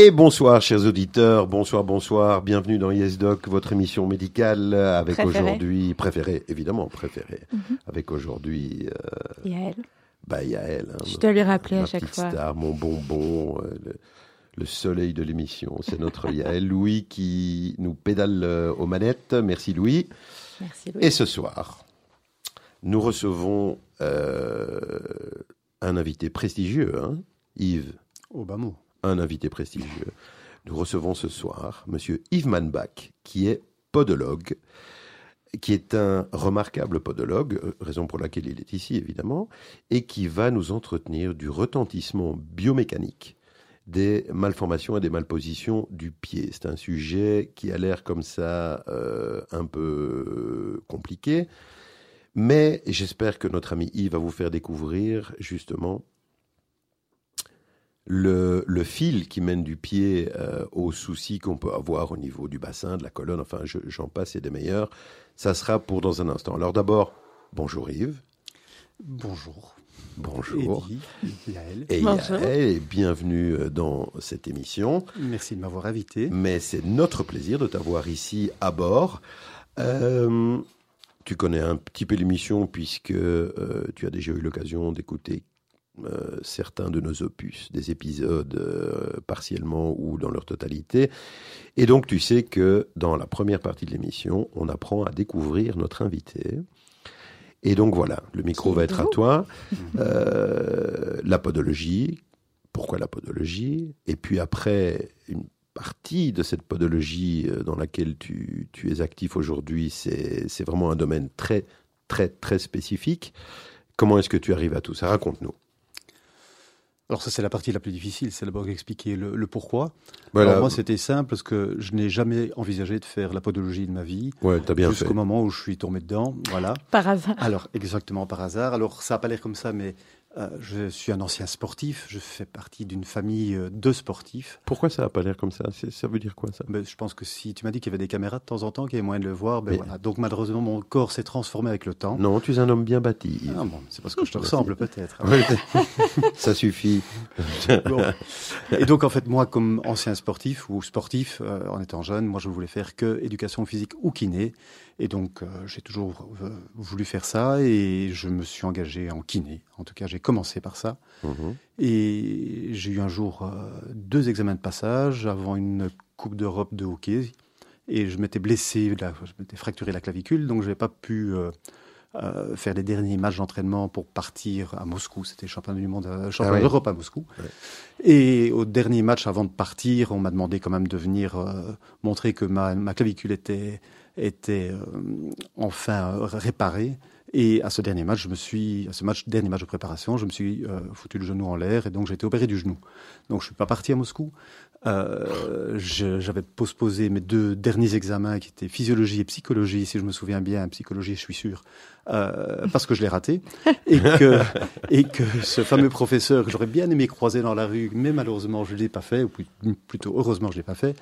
Et bonsoir, chers auditeurs. Bonsoir, bonsoir. Bienvenue dans YesDoc, votre émission médicale avec aujourd'hui préférée, évidemment préférée, mhm. avec aujourd'hui euh, Yael. Bah Yael. Hein, Je dois lui rappeler à chaque fois. Star, mon bonbon, euh, le, soleil de l'émission. C'est notre Yael Louis qui nous pédale euh, aux manettes. Merci Louis. Merci Louis. Et ce soir, nous recevons euh, un invité prestigieux, hein, Yves. Mot un invité prestigieux. Nous recevons ce soir Monsieur Yves Manbach, qui est podologue, qui est un remarquable podologue, euh, raison pour laquelle il est ici évidemment, et qui va nous entretenir du retentissement biomécanique des malformations et des malpositions du pied. C'est un sujet qui a l'air comme ça euh, un peu compliqué, mais j'espère que notre ami Yves va vous faire découvrir justement le, le, fil qui mène du pied euh, aux soucis qu'on peut avoir au niveau du bassin, de la colonne, enfin j'en passe et des meilleurs. Ça sera pour dans un instant. Alors d'abord, bonjour Yves. Bonjour. Bonjour. Et Yael. Et Yael, bienvenue euh, dans cette émission. Merci de m'avoir invité. Mais c'est notre plaisir de t'avoir ici à bord. Euh, tu connais un petit peu l'émission puisque euh, tu as déjà eu l'occasion d'écouter euh, certains de nos opus, des épisodes euh, partiellement ou dans leur totalité. Et donc tu sais que dans la première partie de l'émission, on apprend à découvrir notre invité. Et donc voilà, le micro va être à toi. Euh, la podologie, pourquoi la podologie? Et puis après, une partie de cette podologie dans laquelle tu, tu es actif aujourd'hui, c'est vraiment un domaine très, très, très spécifique. Comment est-ce que tu arrives à tout ça? Raconte-nous. Alors ça c'est la partie la plus difficile, c'est d'abord expliquer le, pourquoi. Alors moi c'était simple parce que je n'ai jamais envisagé de faire la podologie de ma vie. Ouais, t'as bien Jusqu'au moment où je suis tombé dedans, voilà. Par hasard. Alors exactement par hasard. Alors ça n'a pas l'air comme ça, mais euh, je suis un ancien sportif, je fais partie d'une famille euh, de sportifs. Pourquoi ça n'a pas l'air comme ça? Ça veut dire quoi ça? Ben, Je pense que si tu m'as dit qu'il y avait des caméras de temps en temps, qu'il y avait moyen de le voir, ben voilà. donc malheureusement mon corps s'est transformé avec le temps. Non, tu es un homme bien bâti. Ah bon, c'est parce que je te ressemble peut-être. ça suffit. Et donc en fait moi comme ancien sportif ou sportif euh, en étant jeune, moi je voulais faire que éducation physique ou kiné. Et donc, euh, j'ai toujours euh, voulu faire ça et je me suis engagé en kiné. En tout cas, j'ai commencé par ça. Mhm. Et j'ai eu un jour euh, deux examens de passage avant une Coupe d'Europe de hockey. Et je m'étais blessé, je m'étais fracturé la clavicule, donc je n'avais pas pu faire les derniers matchs d'entraînement pour partir à Moscou. C'était championnat du monde, championnat ah d'Europe à Moscou. Et au dernier match avant de partir, on m'a demandé quand même de venir montrer que ma, ma clavicule était était euh, enfin euh, réparé. Et à ce dernier match, je me suis, à ce match, dernier match de préparation, je me suis euh, foutu le genou en l'air et donc j'ai été opéré du genou. Donc je suis pas parti à Moscou. Euh, J'avais postposé mes deux derniers examens qui étaient physiologie et psychologie, si je me souviens bien, psychologie, je suis sûr, euh, parce que je l'ai raté et que et que ce fameux professeur que j'aurais bien aimé croiser dans la rue, mais malheureusement je l'ai pas fait, ou plutôt heureusement je l'ai pas fait,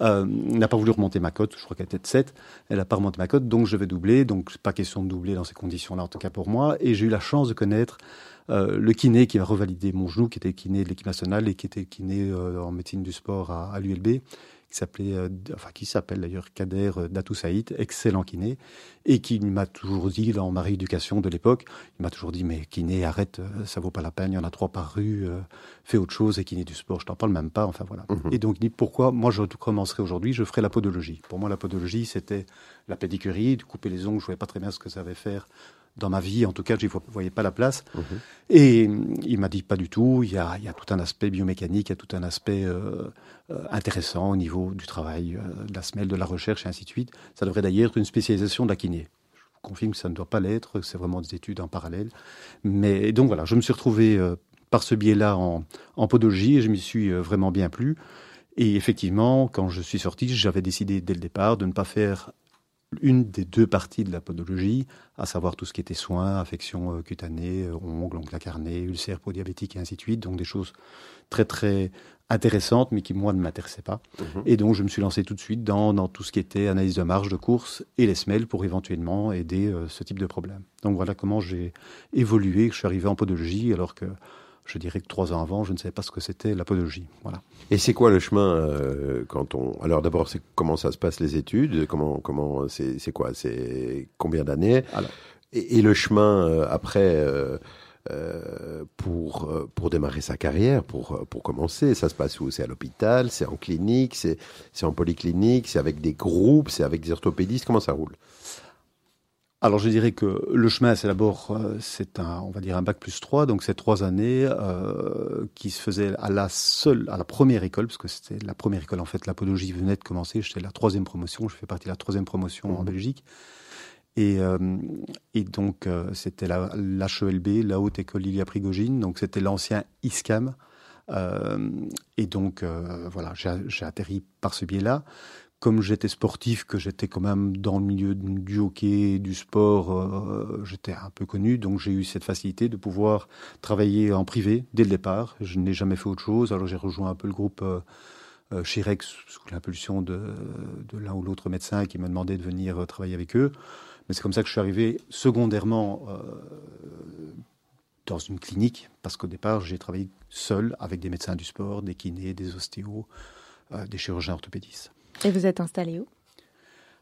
n'a pas voulu remonter ma cote. Je crois qu'elle était de 7, elle a pas remonté ma cote, donc je vais doubler. Donc pas question de doubler dans ces conditions-là, en tout cas pour moi. Et j'ai eu la chance de connaître euh, le kiné qui va revalider mon genou, qui était kiné de l'équipe nationale et qui était kiné euh, en médecine du sport à l'ULB, qui s'appelait, euh, enfin qui s'appelle d'ailleurs Kader Datou Saïd, excellent kiné, et qui m'a toujours dit dans ma rééducation de l'époque, il m'a toujours dit mais kiné arrête, ça vaut pas la peine, il y en a trois par rue, fais autre chose et kiné du sport, je t'en parle même pas, enfin voilà. Mhm. Et donc il dit pourquoi moi je commencerai aujourd'hui, je ferai la podologie. Pour moi la podologie c'était la pédicurie, de couper les ongles, je voyais pas très bien ce que ça avait faire dans ma vie, en tout cas, je ne voyais pas la place. Mhm. Et il m'a dit pas du tout, il y, a, il y a, tout un aspect biomécanique, il y a tout un aspect euh, euh, intéressant au niveau du travail, euh, de la semelle, de la recherche et ainsi de suite. Ça devrait d'ailleurs être une spécialisation de la kiné. Je confirme que ça ne doit pas l'être, c'est vraiment des études en parallèle. Mais donc voilà, je me suis retrouvé par ce biais-là en, en podologie et je m'y suis vraiment bien plu. Et effectivement, quand je suis sorti, j'avais décidé dès le départ de ne pas faire une des deux parties de la podologie, à savoir tout ce qui était soins, affections euh, cutanées, euh, ongles, ongles incarnés, ulcères diabétiques et ainsi de suite. Donc des choses très très intéressantes, mais qui moi ne m'intéressaient pas. Mhm. Et donc je me suis lancé tout de suite dans, dans, tout ce qui était analyse de marge de course et les semelles pour éventuellement aider euh, ce type de problème. Donc voilà comment j'ai évolué, que je suis arrivé en podologie alors que je dirais que trois ans avant, je ne savais pas ce que c'était la podologie. Voilà. Et c'est quoi le chemin euh, quand on Alors d'abord, c'est comment ça se passe les études Comment comment c'est quoi C'est combien d'années? Et, et, le chemin euh, après euh, pour pour démarrer sa carrière, pour pour commencer, ça se passe où? C'est à l'hôpital, c'est en clinique, c'est c'est en polyclinique, c'est avec des groupes, c'est avec des orthopédistes. Comment ça roule? Alors je dirais que le chemin, c'est d'abord, euh, c'est un, on va dire un bac plus 3, donc c'est trois années euh, qui se faisaient à la seule, à la première école, parce que c'était la première école en fait, la podologie venait de commencer, j'étais la troisième promotion, je fais partie de la troisième promotion en mmh. Belgique. Et, euh, et donc euh, c'était l'HELB, la Haute École Lilia Prigogine, donc c'était l'ancien ISCAM. Et donc voilà, j'ai atterri par ce biais-là comme j'étais sportif, que j'étais quand même dans le milieu du hockey, du sport, euh, j'étais un peu connu, donc j'ai eu cette facilité de pouvoir travailler en privé dès le départ. Je n'ai jamais fait autre chose, alors j'ai rejoint un peu le groupe euh, euh Chirex sous l'impulsion de, l'un ou l'autre médecin qui m'a demandé de venir euh, travailler avec eux. Mais c'est comme ça que je suis arrivé secondairement dans une clinique, parce qu'au départ j'ai travaillé seul avec des médecins du sport, des kinés, des ostéos, des chirurgiens orthopédistes. Et vous êtes installé où?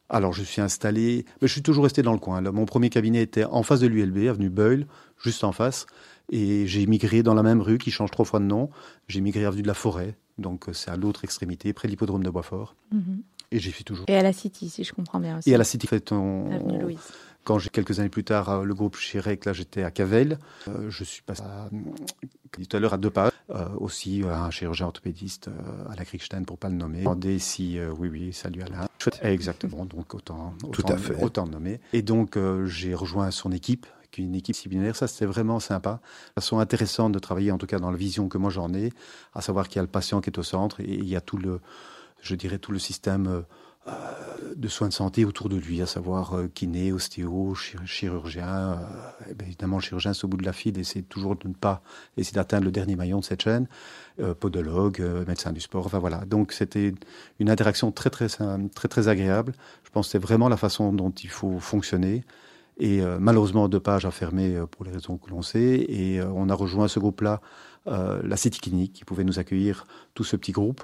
Alors, je suis installé, mais je suis toujours resté dans le coin. mon premier cabinet était en face de l'ULB, avenue Beul, juste en face. Et j'ai migré dans la même rue qui change trois fois de nom. J'ai migré avenue de la Forêt, donc euh, c'est à l'autre extrémité, près de l'hippodrome de Boisfort. Mhm. Et j'y suis toujours. Et à la City, si je comprends bien aussi. Et à la City, fait, on, Louise. Quand j'ai quelques années plus tard euh, le groupe Chirec, là j'étais à Cavel. Euh, je suis passé à, tout à l'heure à deux pas. Euh, aussi un chirurgien orthopédiste à la Kriegstein pour pas le nommer. Demandez si oui oui salut Alain. Exactement donc autant autant, tout à fait. autant nommer. Et donc j'ai rejoint son équipe qui est une équipe similaire. Ça, c'était vraiment sympa. Façon intéressante de travailler, en tout cas dans la vision que moi j'en ai, à savoir qu'il y a le patient qui est au centre et il y a tout le, je dirais, tout le système euh, de soins de santé autour de lui, à savoir euh, kiné, ostéo, chirurgien. Euh, bien évidemment, le chirurgien, c'est au bout de la file, essaie toujours de ne pas essayer d'atteindre le dernier maillon de cette chaîne. podologue, médecin du sport, enfin voilà. Donc c'était une interaction très très très très agréable. Je pense que c'est vraiment la façon dont il faut fonctionner. Et malheureusement, deux pages a fermé pour les raisons que l'on sait. Et on a rejoint ce groupe-là, la City Clinique, qui pouvait nous accueillir, tout ce petit groupe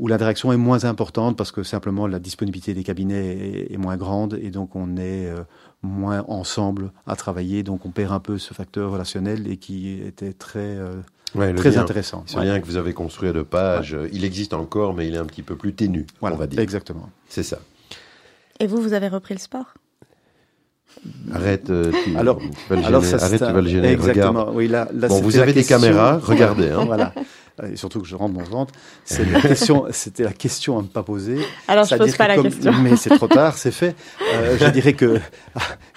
où l'interaction est moins importante parce que simplement la disponibilité des cabinets est, moins grande et donc on est euh, moins ensemble à travailler, donc on perd un peu ce facteur relationnel et qui était très euh, très intéressant. Ce lien que vous avez construit à deux pages, il existe encore, mais il est un petit peu plus ténu, on va dire. Exactement. C'est ça. Et vous, vous avez repris le sport? Arrête, euh, tu, alors, vas le alors ça, Arrête, tu vas le gêner. Exactement. Oui, là, là, bon, vous avez des caméras, regardez. Hein. voilà. et surtout que je rentre mon ventre, c'est la question, c'était la question à ne pas poser. Alors je pose pas la question. Mais c'est trop tard, c'est fait. Euh, je dirais que,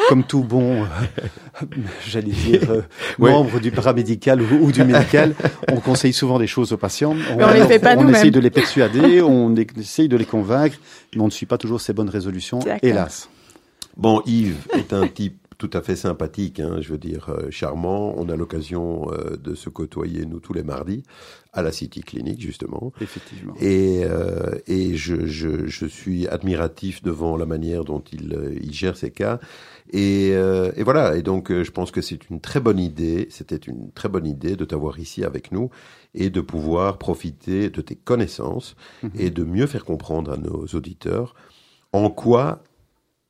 comme tout bon, euh, j'allais dire, euh, membre du paramédical ou, du médical, on conseille souvent des choses aux patients. On, mais on les fait pas On essaye de les persuader, on essaye de les convaincre, mais on ne suit pas toujours ces bonnes résolutions, hélas. Bon, Yves est un type tout à fait sympathique, hein, je veux dire euh, charmant. On a l'occasion euh, de se côtoyer nous tous les mardis à la City Clinic justement. Effectivement. Et, euh, et je, je, je, suis admiratif devant la manière dont il, il gère ses cas. Et, et voilà. Et donc je pense que c'est une très bonne idée. C'était une très bonne idée de t'avoir ici avec nous et de pouvoir profiter de tes connaissances mhm. et de mieux faire comprendre à nos auditeurs en quoi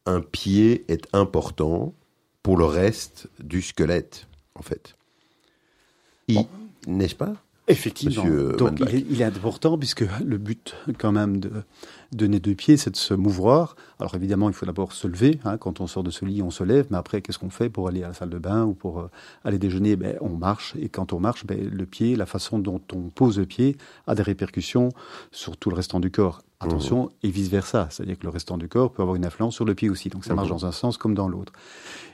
un pied est important pour le reste du squelette, en fait. N'est-ce pas Effectivement. Donc il est, important puisque le but quand même de donner deux pieds, c'est de se mouvoir. Alors évidemment, il faut d'abord se lever. Hein. Quand on sort de ce lit, on se lève. Mais après, qu'est-ce qu'on fait pour aller à la salle de bain ou pour euh, aller déjeuner? Ben, On marche. Et quand on marche, ben, le pied, la façon dont on pose le pied a des répercussions sur tout le restant du corps. Attention, et vice-versa. C'est-à-dire que le restant du corps peut avoir une influence sur le pied aussi. Donc ça marche dans un sens comme dans l'autre.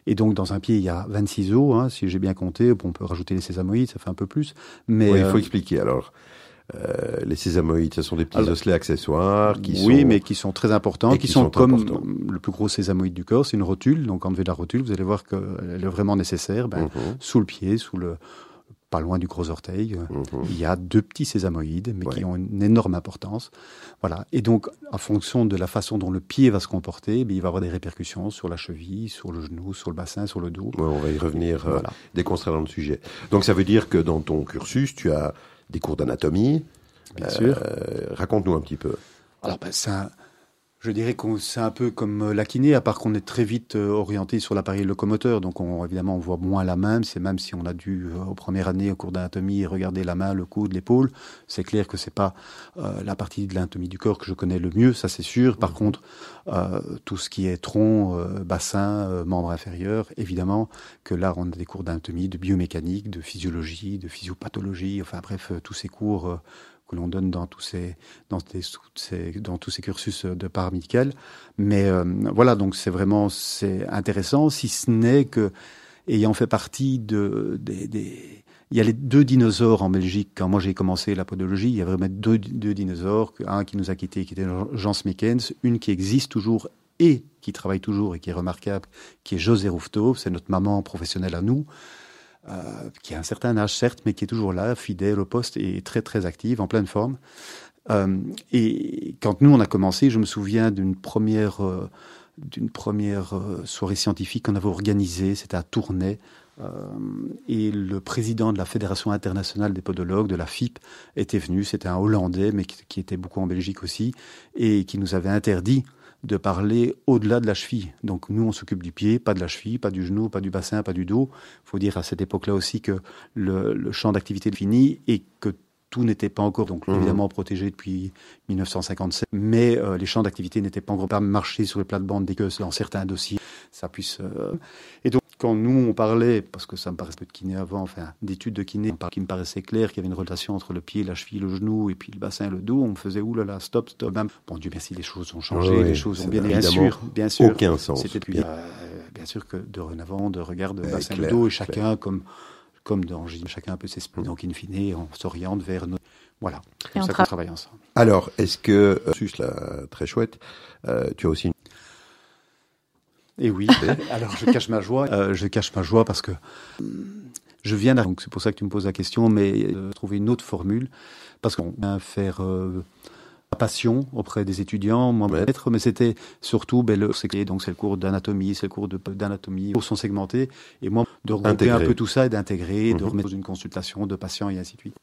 Et donc dans un pied, il y a 26 os, hein, si j'ai bien compté. on peut rajouter les sésamoïdes, ça fait un peu plus. Mais il faut euh, expliquer alors. Euh, les sésamoïdes, ce sont des petits osselets accessoires qui oui, mais qui sont très importants, qui, sont, comme le plus gros sésamoïde du corps, c'est une rotule. Donc enlever la rotule, vous allez voir qu'elle est vraiment nécessaire. Ben, mhm. Sous le pied, sous le pas loin du gros orteil, mhm. il y a deux petits sésamoïdes, mais qui ont une énorme importance. Voilà. Et donc, en fonction de la façon dont le pied va se comporter, ben, il va avoir des répercussions sur la cheville, sur le genou, sur le bassin, sur le dos. on va y revenir euh, dès qu'on sera dans le sujet. Donc, ça veut dire que dans ton cursus, tu as des cours d'anatomie. Bien sûr. Euh, raconte-nous un petit peu. Alors, ben, ça, je dirais que c'est un peu comme euh, la kiné, à part qu'on est très vite euh, orienté sur l'appareil locomoteur. Donc, on, évidemment, on voit moins la main. C'est même si on a dû, euh, aux premières années, au cours d'anatomie, regarder la main, le coude, l'épaule. C'est clair que c'est pas la partie de l'anatomie du corps que je connais le mieux, ça c'est sûr. Par mmh. contre, tout ce qui est tronc, bassin, membre inférieur, évidemment que là, on a des cours d'anatomie, de biomécanique, de physiologie, de physiopathologie. Enfin bref, tous ces cours que l'on donne dans tous ces dans, ces, dans tous ces cursus de paramédical. Mais euh, voilà, donc c'est vraiment c'est intéressant, si ce n'est que ayant fait partie de des, il y a les deux dinosaures en Belgique. Quand moi j'ai commencé la podologie, il y avait vraiment deux, deux dinosaures. Un qui nous a quittés, qui était Jean Smekens, une qui existe toujours et qui travaille toujours et qui est remarquable, qui est José Rouffetot, c'est notre maman professionnelle à nous. Euh, qui a un certain âge certes, mais qui est toujours là, fidèle au poste et très très active, en pleine forme. Euh, et quand nous on a commencé, je me souviens d'une première euh, d'une première soirée scientifique qu'on avait organisée, c'était à Tournai, et le président de la Fédération internationale des podologues, de la FIP, était venu. C'était un Hollandais, mais qui, était beaucoup en Belgique aussi, et qui nous avait interdit de parler au-delà de la cheville. Donc nous, on s'occupe du pied, pas de la cheville, pas du genou, pas du bassin, pas du dos. Il faut dire à cette époque-là aussi que le, champ d'activité est fini et que tout n'était pas encore, donc mmh. évidemment protégé depuis 1957, mais euh, les champs d'activité n'étaient pas encore pas marchés sur les plates-bandes dès que dans certains dossiers, ça puisse. Euh, et donc quand nous on parlait, parce que ça me paraissait peu de kiné avant, enfin d'études de kiné, qui me paraissait clair qu'il y avait une relation entre le pied, la cheville, le genou, et puis le bassin et le dos, on me faisait oulala, stop, stop. Bon Dieu merci, les choses ont changé, les choses ont bien, bien sûr, bien sûr, aucun sens. C'était bien, bien sûr que dorénavant, de regarder le bassin et le dos, et chacun comme comme dans chacun un peu ses donc in fine, on s'oriente vers nos... Voilà, c'est ça qu'on travaille ensemble. Alors, est-ce que, euh, là, très chouette, euh, tu as aussi une et oui, alors je cache ma joie. Euh, je cache ma joie parce que je viens, donc c'est pour ça que tu me poses la question, mais euh, trouver une autre formule parce qu'on vient faire euh, passion auprès des étudiants, moi être, mais c'était surtout ben, le donc c'est le cours d'anatomie, c'est le cours d'anatomie, les cours sont segmentés et moi de regrouper un peu tout ça et d'intégrer, de mhm. remettre une consultation de patients et ainsi de suite.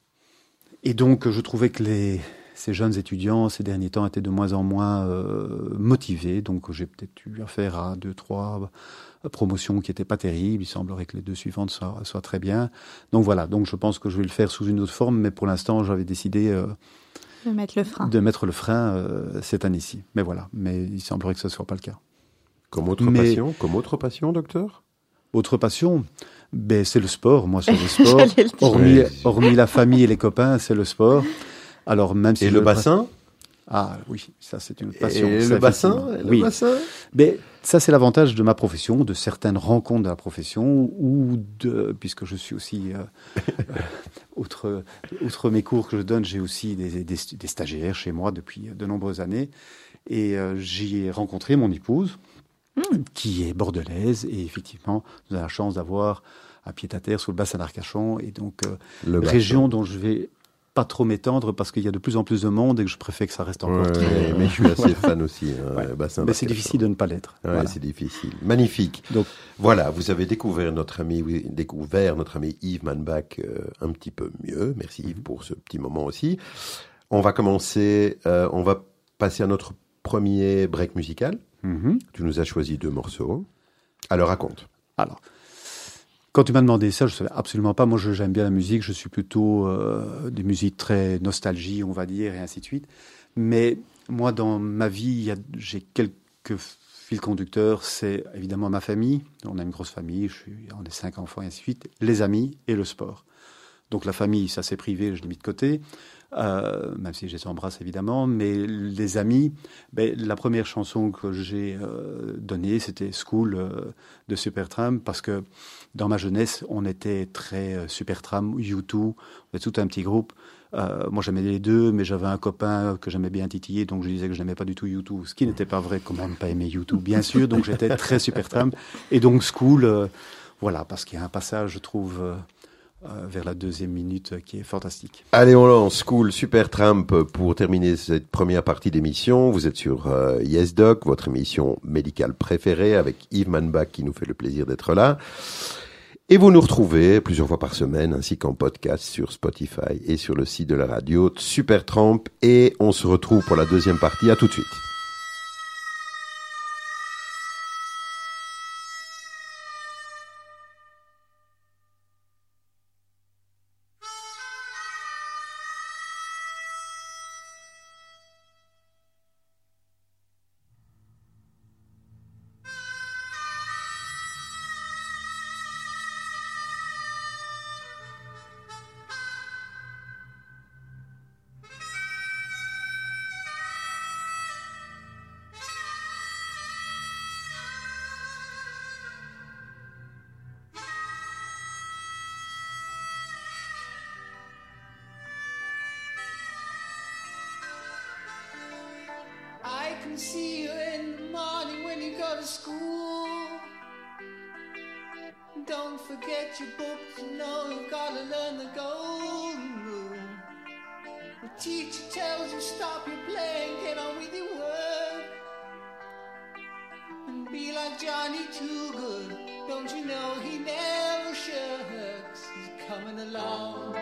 Et donc je trouvais que les ces jeunes étudiants, ces derniers temps, étaient de moins en moins euh, motivés. Donc j'ai peut-être eu affaire à deux, trois promotions qui n'étaient pas terribles. Il semblerait que les deux suivantes soient, très bien. Donc voilà, donc je pense que je vais le faire sous une autre forme, mais pour l'instant, j'avais décidé... Euh, de mettre le frein. De mettre le frein euh, cette année-ci. Mais voilà, mais il semblerait que ce ne soit pas le cas. Comme autre passion Comme autre passion, docteur? Autre passion? Ben, c'est le sport. Moi, c'est le sport. hormis, hormis la famille et les copains, c'est le sport. Alors même si et le bassin? Ah oui, ça c'est une passion. Et le bassin, oui. Mais ça c'est l'avantage de ma profession, de certaines rencontres de la profession, ou de puisque je suis aussi euh, outre outre mes cours que je donne, j'ai aussi des, des, stagiaires chez moi depuis de nombreuses années, et euh, j'y ai rencontré mon épouse hmm. qui est bordelaise, et effectivement nous avons la chance d'avoir à pied à terre sur le bassin d'Arcachon, et donc euh, région dont je vais pas trop m'étendre parce qu'il y a de plus en plus de monde et que je préfère que ça reste encore très. Mais je suis assez fan aussi. Hein, mais c'est difficile de ne pas l'être. C'est difficile. Magnifique. Donc voilà, vous avez découvert notre ami, découvert notre ami Yves Manbach euh, un petit peu mieux. Merci Yves pour ce petit moment aussi. On va commencer. Euh, on va passer à notre premier break musical. Mm-hmm. Tu nous as choisi deux morceaux. Alors raconte. Alors. Quand tu m'as demandé ça, je ne savais absolument pas. Moi, j'aime bien la musique. Je suis plutôt euh, des musiques très nostalgie, on va dire, et ainsi de suite. Mais moi, dans ma vie, j'ai quelques fils conducteurs. C'est évidemment ma famille. On a une grosse famille. Je suis, on est cinq enfants et ainsi de suite. Les amis et le sport. Donc la famille, ça c'est privé, je l'ai mis de côté. Euh, même si je les embrasse évidemment, mais les amis, ben, la première chanson que j'ai euh, donnée, c'était School euh, de Supertram, parce que dans ma jeunesse, on était très Supertram, U2, on était tout un petit groupe. moi, j'aimais les deux, mais j'avais un copain que j'aimais bien titiller, donc je disais que je n'aimais pas du tout U2, ce qui n'était pas vrai, comment ne pas aimer U2, bien sûr, donc j'étais très Supertram. Et donc School, voilà, parce qu'il y a un passage, je trouve euh, vers la deuxième minute qui est fantastique. Allez, on lance Cool Super Tramp pour terminer cette première partie d'émission. Vous êtes sur euh, Yes Doc, votre émission médicale préférée avec Yves Manbach qui nous fait le plaisir d'être là. Et vous nous retrouvez plusieurs fois par semaine ainsi qu'en podcast sur Spotify et sur le site de la radio Super Tramp. Et on se retrouve pour la deuxième partie. À tout de suite. see you in the morning when you go to school. Don't forget your book, you know you've gotta learn the golden rule. The teacher tells you stop your play and get on with your work. And be like Johnny Too Good, don't you know he never shirks? He's coming along.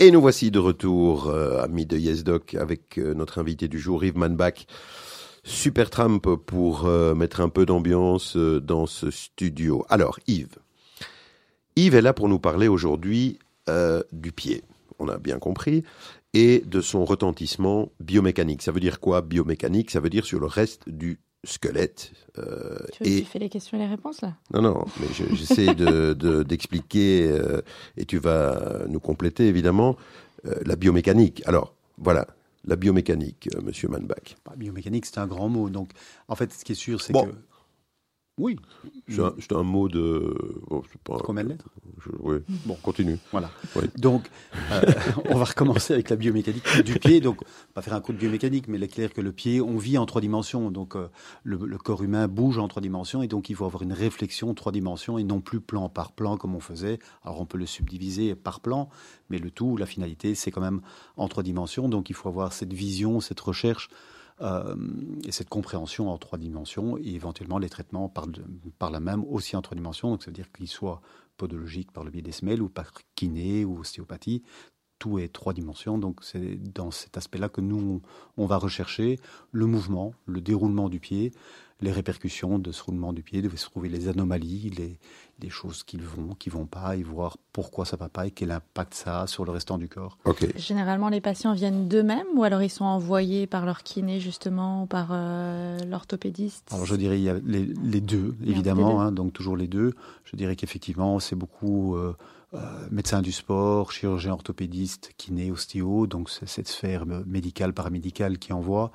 Et nous voici de retour, euh, amis de YesDoc, avec euh, notre invité du jour, Yves Manbach. Super Trump pour euh, mettre un peu d'ambiance dans ce studio. Alors, Yves. Yves est là pour nous parler aujourd'hui du pied, on a bien compris, et de son retentissement biomécanique. Ça veut dire quoi biomécanique? Ça veut dire sur le reste du squelette. Euh, tu et... fais les questions et les réponses là? Non, non, mais j'essaie d'expliquer euh, et tu vas nous compléter évidemment euh, la biomécanique. Alors, voilà, la biomécanique, Monsieur Manbach. Bah, biomécanique, c'est un grand mot. Donc, en fait, ce qui est sûr, c'est que Oui. C'est un, mot de. Combien de lettres Oui. Bon, continue. Voilà. Donc, euh, on va recommencer avec la biomécanique du pied. Donc, on va faire un coup de biomécanique, mais il est clair que le pied, on vit en trois dimensions. Donc, euh, le, corps humain bouge en trois dimensions, et donc il faut avoir une réflexion en trois dimensions et non plus plan par plan comme on faisait. Alors, on peut le subdiviser par plan, mais le tout, la finalité, c'est quand même en trois dimensions. Donc, il faut avoir cette vision, cette recherche euh, et cette compréhension en trois dimensions, et éventuellement les traitements par, la même aussi en trois dimensions, donc ça veut dire qu'ils soient podologiques par le biais des semelles ou par kiné ou ostéopathie, tout est trois dimensions. Donc c'est dans cet aspect-là que nous, on va rechercher le mouvement, le déroulement du pied, les répercussions de ce roulement du pied, de se trouver les anomalies, les, choses qui vont, qui vont pas, et voir pourquoi ça va pas et quel impact ça a sur le restant du corps. Généralement, les patients viennent d'eux-mêmes ou alors ils sont envoyés par leur kiné justement ou par euh, l'orthopédiste? Alors je dirais il y a les, deux, évidemment, hein, donc toujours les deux. Je dirais qu'effectivement, c'est beaucoup euh, euh, médecins du sport, chirurgien orthopédiste, kiné, ostéo, donc cette sphère médicale, paramédicale qui envoie.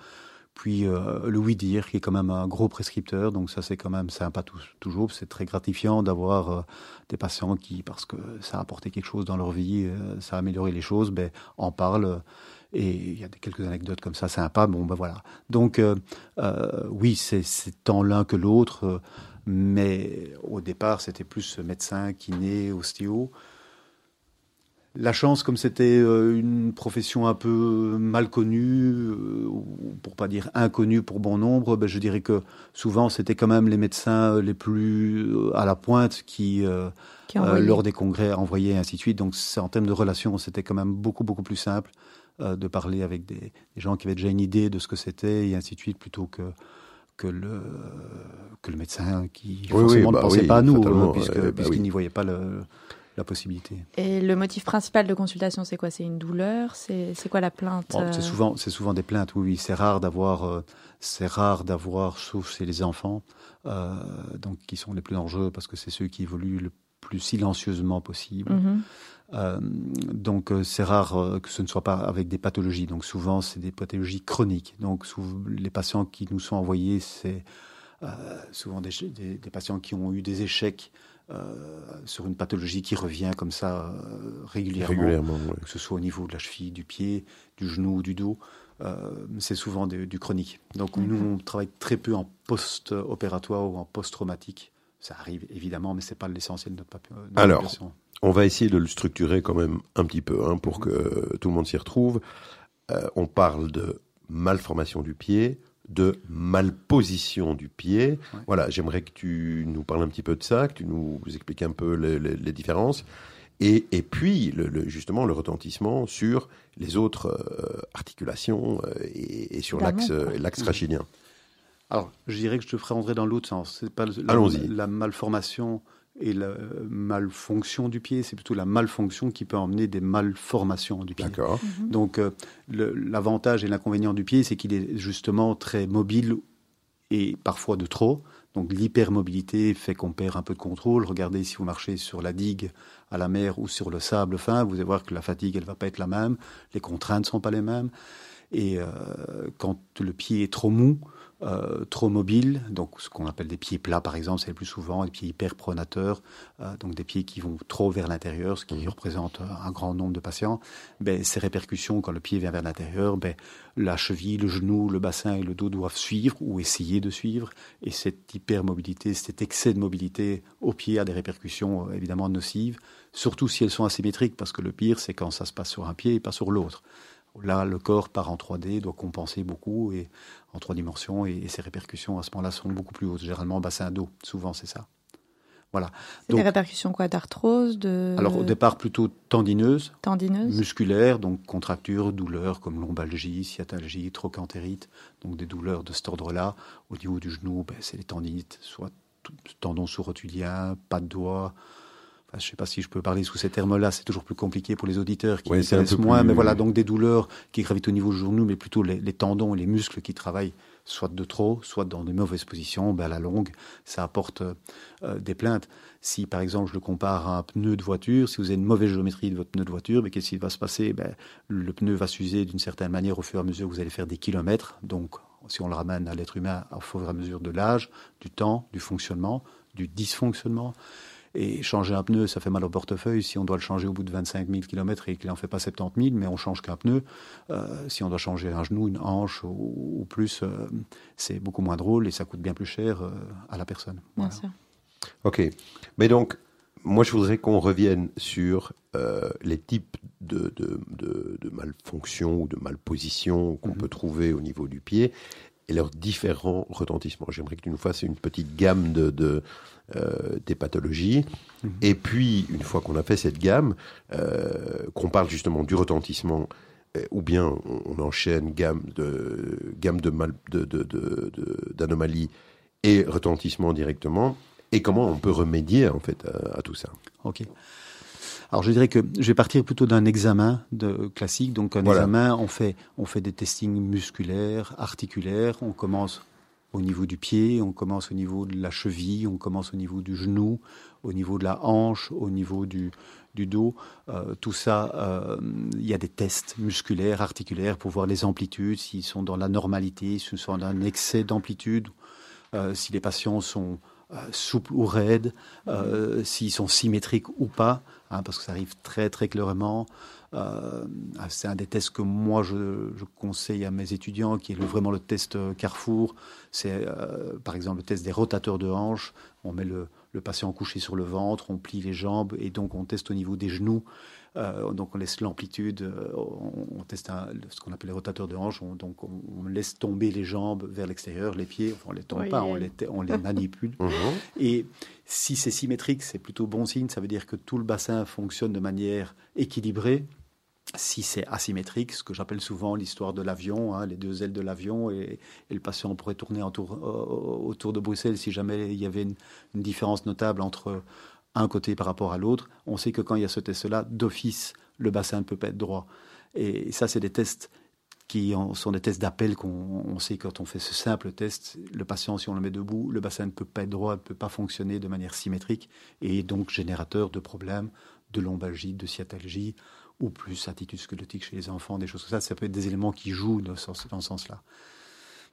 Puis euh, le oui dire qui est quand même un gros prescripteur, donc ça c'est quand même sympa toujours, c'est très gratifiant d'avoir euh, des patients qui, parce que ça a apporté quelque chose dans leur vie, euh, ça a amélioré les choses, ben, en parlent. Et il y a quelques anecdotes comme ça sympas. Bon, ben voilà. Donc oui, c'est tant l'un que l'autre, mais au départ c'était plus médecin, kiné, ostéo. La chance, comme c'était euh, une profession un peu mal connue, euh, pour pas dire inconnue pour bon nombre, ben je dirais que souvent c'était quand même les médecins les plus euh, à la pointe qui, lors des congrès, envoyaient et ainsi de suite. Donc en termes de relations, c'était quand même beaucoup beaucoup plus simple de parler avec des, gens qui avaient déjà une idée de ce que c'était et ainsi de suite, plutôt que que le que le médecin qui forcément ne bah pensait pas à nous, puisque, bah puisqu'il n'y voyait pas le la possibilité. Et le motif principal de consultation, c'est quoi? C'est une douleur? C'est quoi la plainte C'est euh? souvent, c'est souvent des plaintes. Oui, oui. C'est rare d'avoir, euh, c'est rare d'avoir, sauf chez les enfants, euh, donc qui sont les plus dangereux parce que c'est ceux qui évoluent le plus silencieusement possible. Mhm. donc c'est rare que ce ne soit pas avec des pathologies. Donc souvent c'est des pathologies chroniques. Donc les patients qui nous sont envoyés, c'est souvent des, des, patients qui ont eu des échecs euh, sur une pathologie qui revient comme ça euh, régulièrement, que ce soit au niveau de la cheville, du pied, du genou, du dos. Euh, c'est souvent du chronique. Donc nous, on travaille très peu en post-opératoire ou en post-traumatique. Ça arrive évidemment, mais c'est pas l'essentiel de notre, population. Alors, on va essayer de le structurer quand même un petit peu hein, pour que tout le monde s'y retrouve. on parle de malformation du pied, de malposition du pied. Voilà, j'aimerais que tu nous parles un petit peu de ça, que tu nous expliques un peu les, différences. Et, et puis, le, justement, le retentissement sur les autres euh, articulations euh, et, sur l'axe l'axe rachidien. Alors, je dirais que je te ferai rentrer dans l'autre sens. C'est pas la, la malformation et la malfonction du pied, c'est plutôt la malfonction qui peut emmener des malformations du pied. D'accord. Mhm. Donc euh, l'avantage et l'inconvénient du pied, c'est qu'il est justement très mobile et parfois de trop. Donc l'hypermobilité fait qu'on perd un peu de contrôle. Regardez si vous marchez sur la digue à la mer ou sur le sable fin, vous allez voir que la fatigue, elle va pas être la même, les contraintes ne sont pas les mêmes. Et euh, quand le pied est trop mou, euh, trop mobiles, donc ce qu'on appelle des pieds plats par exemple, c'est le plus souvent des pieds hyperpronateurs, euh, donc des pieds qui vont trop vers l'intérieur, ce qui représente un grand nombre de patients. Ben, ces répercussions, quand le pied vient vers l'intérieur, ben, la cheville, le genou, le bassin et le dos doivent suivre ou essayer de suivre, et cette hypermobilité, cet excès de mobilité au pied a des répercussions euh, évidemment nocives, surtout si elles sont asymétriques, parce que le pire c'est quand ça se passe sur un pied et pas sur l'autre. Là, le corps part en 3D, doit compenser beaucoup et en trois dimensions et, ses répercussions à ce moment-là sont beaucoup plus hautes. Généralement, bassin dos, souvent c'est ça. Voilà. C'est des répercussions quoi D'arthrose de... Alors au départ plutôt tendineuses, tendineuses, musculaires, donc contractures, douleurs comme lombalgie, sciatalgie, trochantérite, donc des douleurs de cet ordre-là. Au niveau du genou, ben, c'est les tendinites, soit tendons sous-rotuliens, pas de doigts, je ne sais pas si je peux parler sous ces termes-là, c'est toujours plus compliqué pour les auditeurs qui connaissent moins, mais voilà, donc des douleurs qui gravitent au niveau du genou, mais plutôt les, tendons et les muscles qui travaillent soit de trop, soit dans de mauvaises positions, ben à la longue, ça apporte euh, des plaintes. Si par exemple je le compare à un pneu de voiture, si vous avez une mauvaise géométrie de votre pneu de voiture, ben, qu'est-ce qui va se passer? Ben, Le pneu va s'user d'une certaine manière au fur et à mesure que vous allez faire des kilomètres, donc si on le ramène à l'être humain au fur et à mesure de l'âge, du temps, du fonctionnement, du dysfonctionnement. Et changer un pneu, ça fait mal au portefeuille si on doit le changer au bout de 25 000 km et qu'il n'en fait pas 70 000, mais on change qu'un pneu. Euh, si on doit changer un genou, une hanche ou, plus, euh, c'est beaucoup moins drôle et ça coûte bien plus cher euh, à la personne. Bien sûr. Ok. Mais donc, moi, je voudrais qu'on revienne sur les types de, de, de, de malfonctions ou de malpositions qu'on mhm. peut trouver au niveau du pied et leurs différents retentissements. J'aimerais que tu nous fasses une petite gamme de, de euh, des pathologies. Mhm. Et puis, une fois qu'on a fait cette gamme, euh, qu'on parle justement du retentissement, euh, ou bien on, enchaîne gamme de gamme de mal, de, d'anomalies et retentissement directement, et comment on peut remédier en fait à, tout ça. Ok. Alors je dirais que je vais partir plutôt d'un examen de, classique. Donc un examen, on fait, on fait des testings musculaires, articulaires. On commence au niveau du pied, on commence au niveau de la cheville, on commence au niveau du genou, au niveau de la hanche, au niveau du, du dos. Euh, tout ça, euh, il y a des tests musculaires, articulaires pour voir les amplitudes, s'ils sont dans la normalité, s'ils sont dans un excès d'amplitude, euh, si les patients sont souples ou raides, s'ils sont symétriques ou pas. Hein, parce que ça arrive très très clairement. Euh, c'est un des tests que moi je, conseille à mes étudiants, qui est vraiment le test Carrefour. C'est euh, par exemple le test des rotateurs de hanches. On met le, le patient couché sur le ventre, on plie les jambes et donc on teste au niveau des genoux. Euh, donc on laisse l'amplitude, euh, on, teste ce qu'on appelle les rotateurs de hanche, on, donc on, laisse tomber les jambes vers l'extérieur, les pieds, enfin on les tombe pas, on les, on les manipule. Mhm. Et si c'est symétrique, c'est plutôt bon signe, ça veut dire que tout le bassin fonctionne de manière équilibrée. Si c'est asymétrique, ce que j'appelle souvent l'histoire de l'avion, hein, les deux ailes de l'avion, et, le patient pourrait tourner autour, euh, autour de Bruxelles si jamais il y avait une différence notable entre un côté par rapport à l'autre. On sait que quand il y a ce test-là, d'office, le bassin ne peut pas être droit. Et ça, c'est des tests qui sont des tests d'appel qu'on sait quand on fait ce simple test, le patient, si on le met debout, le bassin ne peut pas être droit, ne peut pas fonctionner de manière symétrique et donc générateur de problèmes de lombalgie, de sciatalgie ou plus attitude squelettique chez les enfants, des choses comme ça. Ça peut être des éléments qui jouent dans ce sens-là.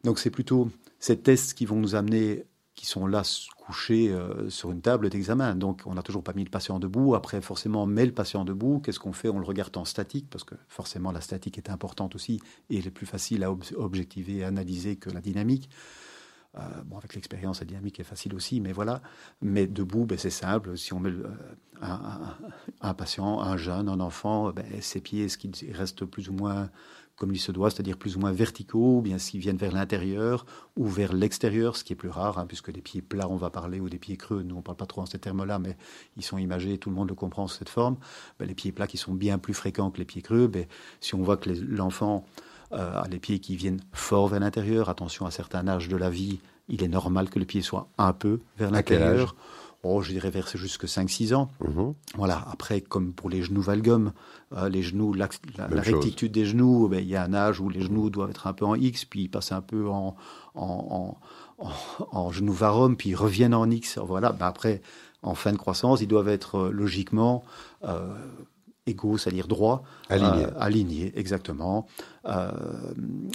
Donc c'est plutôt ces tests qui vont nous amener qui sont là couchés euh, sur une table d'examen. Donc on n'a toujours pas mis le patient debout. Après, forcément, on met le patient debout. Qu'est-ce qu'on fait? On le regarde en statique, parce que forcément la statique est importante aussi et elle est plus facile à objectiver et analyser que la dynamique. Euh, bon, avec l'expérience, la dynamique est facile aussi, mais voilà. Mais debout, ben, c'est simple. Si on met euh, un, patient, un jeune, un enfant, ben, ses pieds, est-ce qu'ils restent plus ou moins comme il se doit, c'est-à-dire plus ou moins verticaux, ou bien s'ils viennent vers l'intérieur ou vers l'extérieur, ce qui est plus rare, hein, puisque des pieds plats, on va parler, ou des pieds creux, nous on ne parle pas trop en ces termes-là, mais ils sont imagés, tout le monde le comprend sous cette forme. Ben, les pieds plats qui sont bien plus fréquents que les pieds creux, ben, si on voit que l'enfant euh, a les pieds qui viennent fort vers l'intérieur, attention à certains âges de la vie, il est normal que le pied soit un peu vers l'intérieur oh, je dirais vers jusque 5-6 ans. Mhm. Voilà. Après, comme pour les genoux valgum, euh, les genoux, la, rectitude des genoux, ben, il y a un âge où les genoux doivent être un peu en X, puis ils passent un peu en, en, en, en genoux varum, puis ils reviennent en X. Voilà. Ben, après, en fin de croissance, ils doivent être euh, logiquement euh, égaux, c'est-à-dire droits, alignés. alignés, exactement.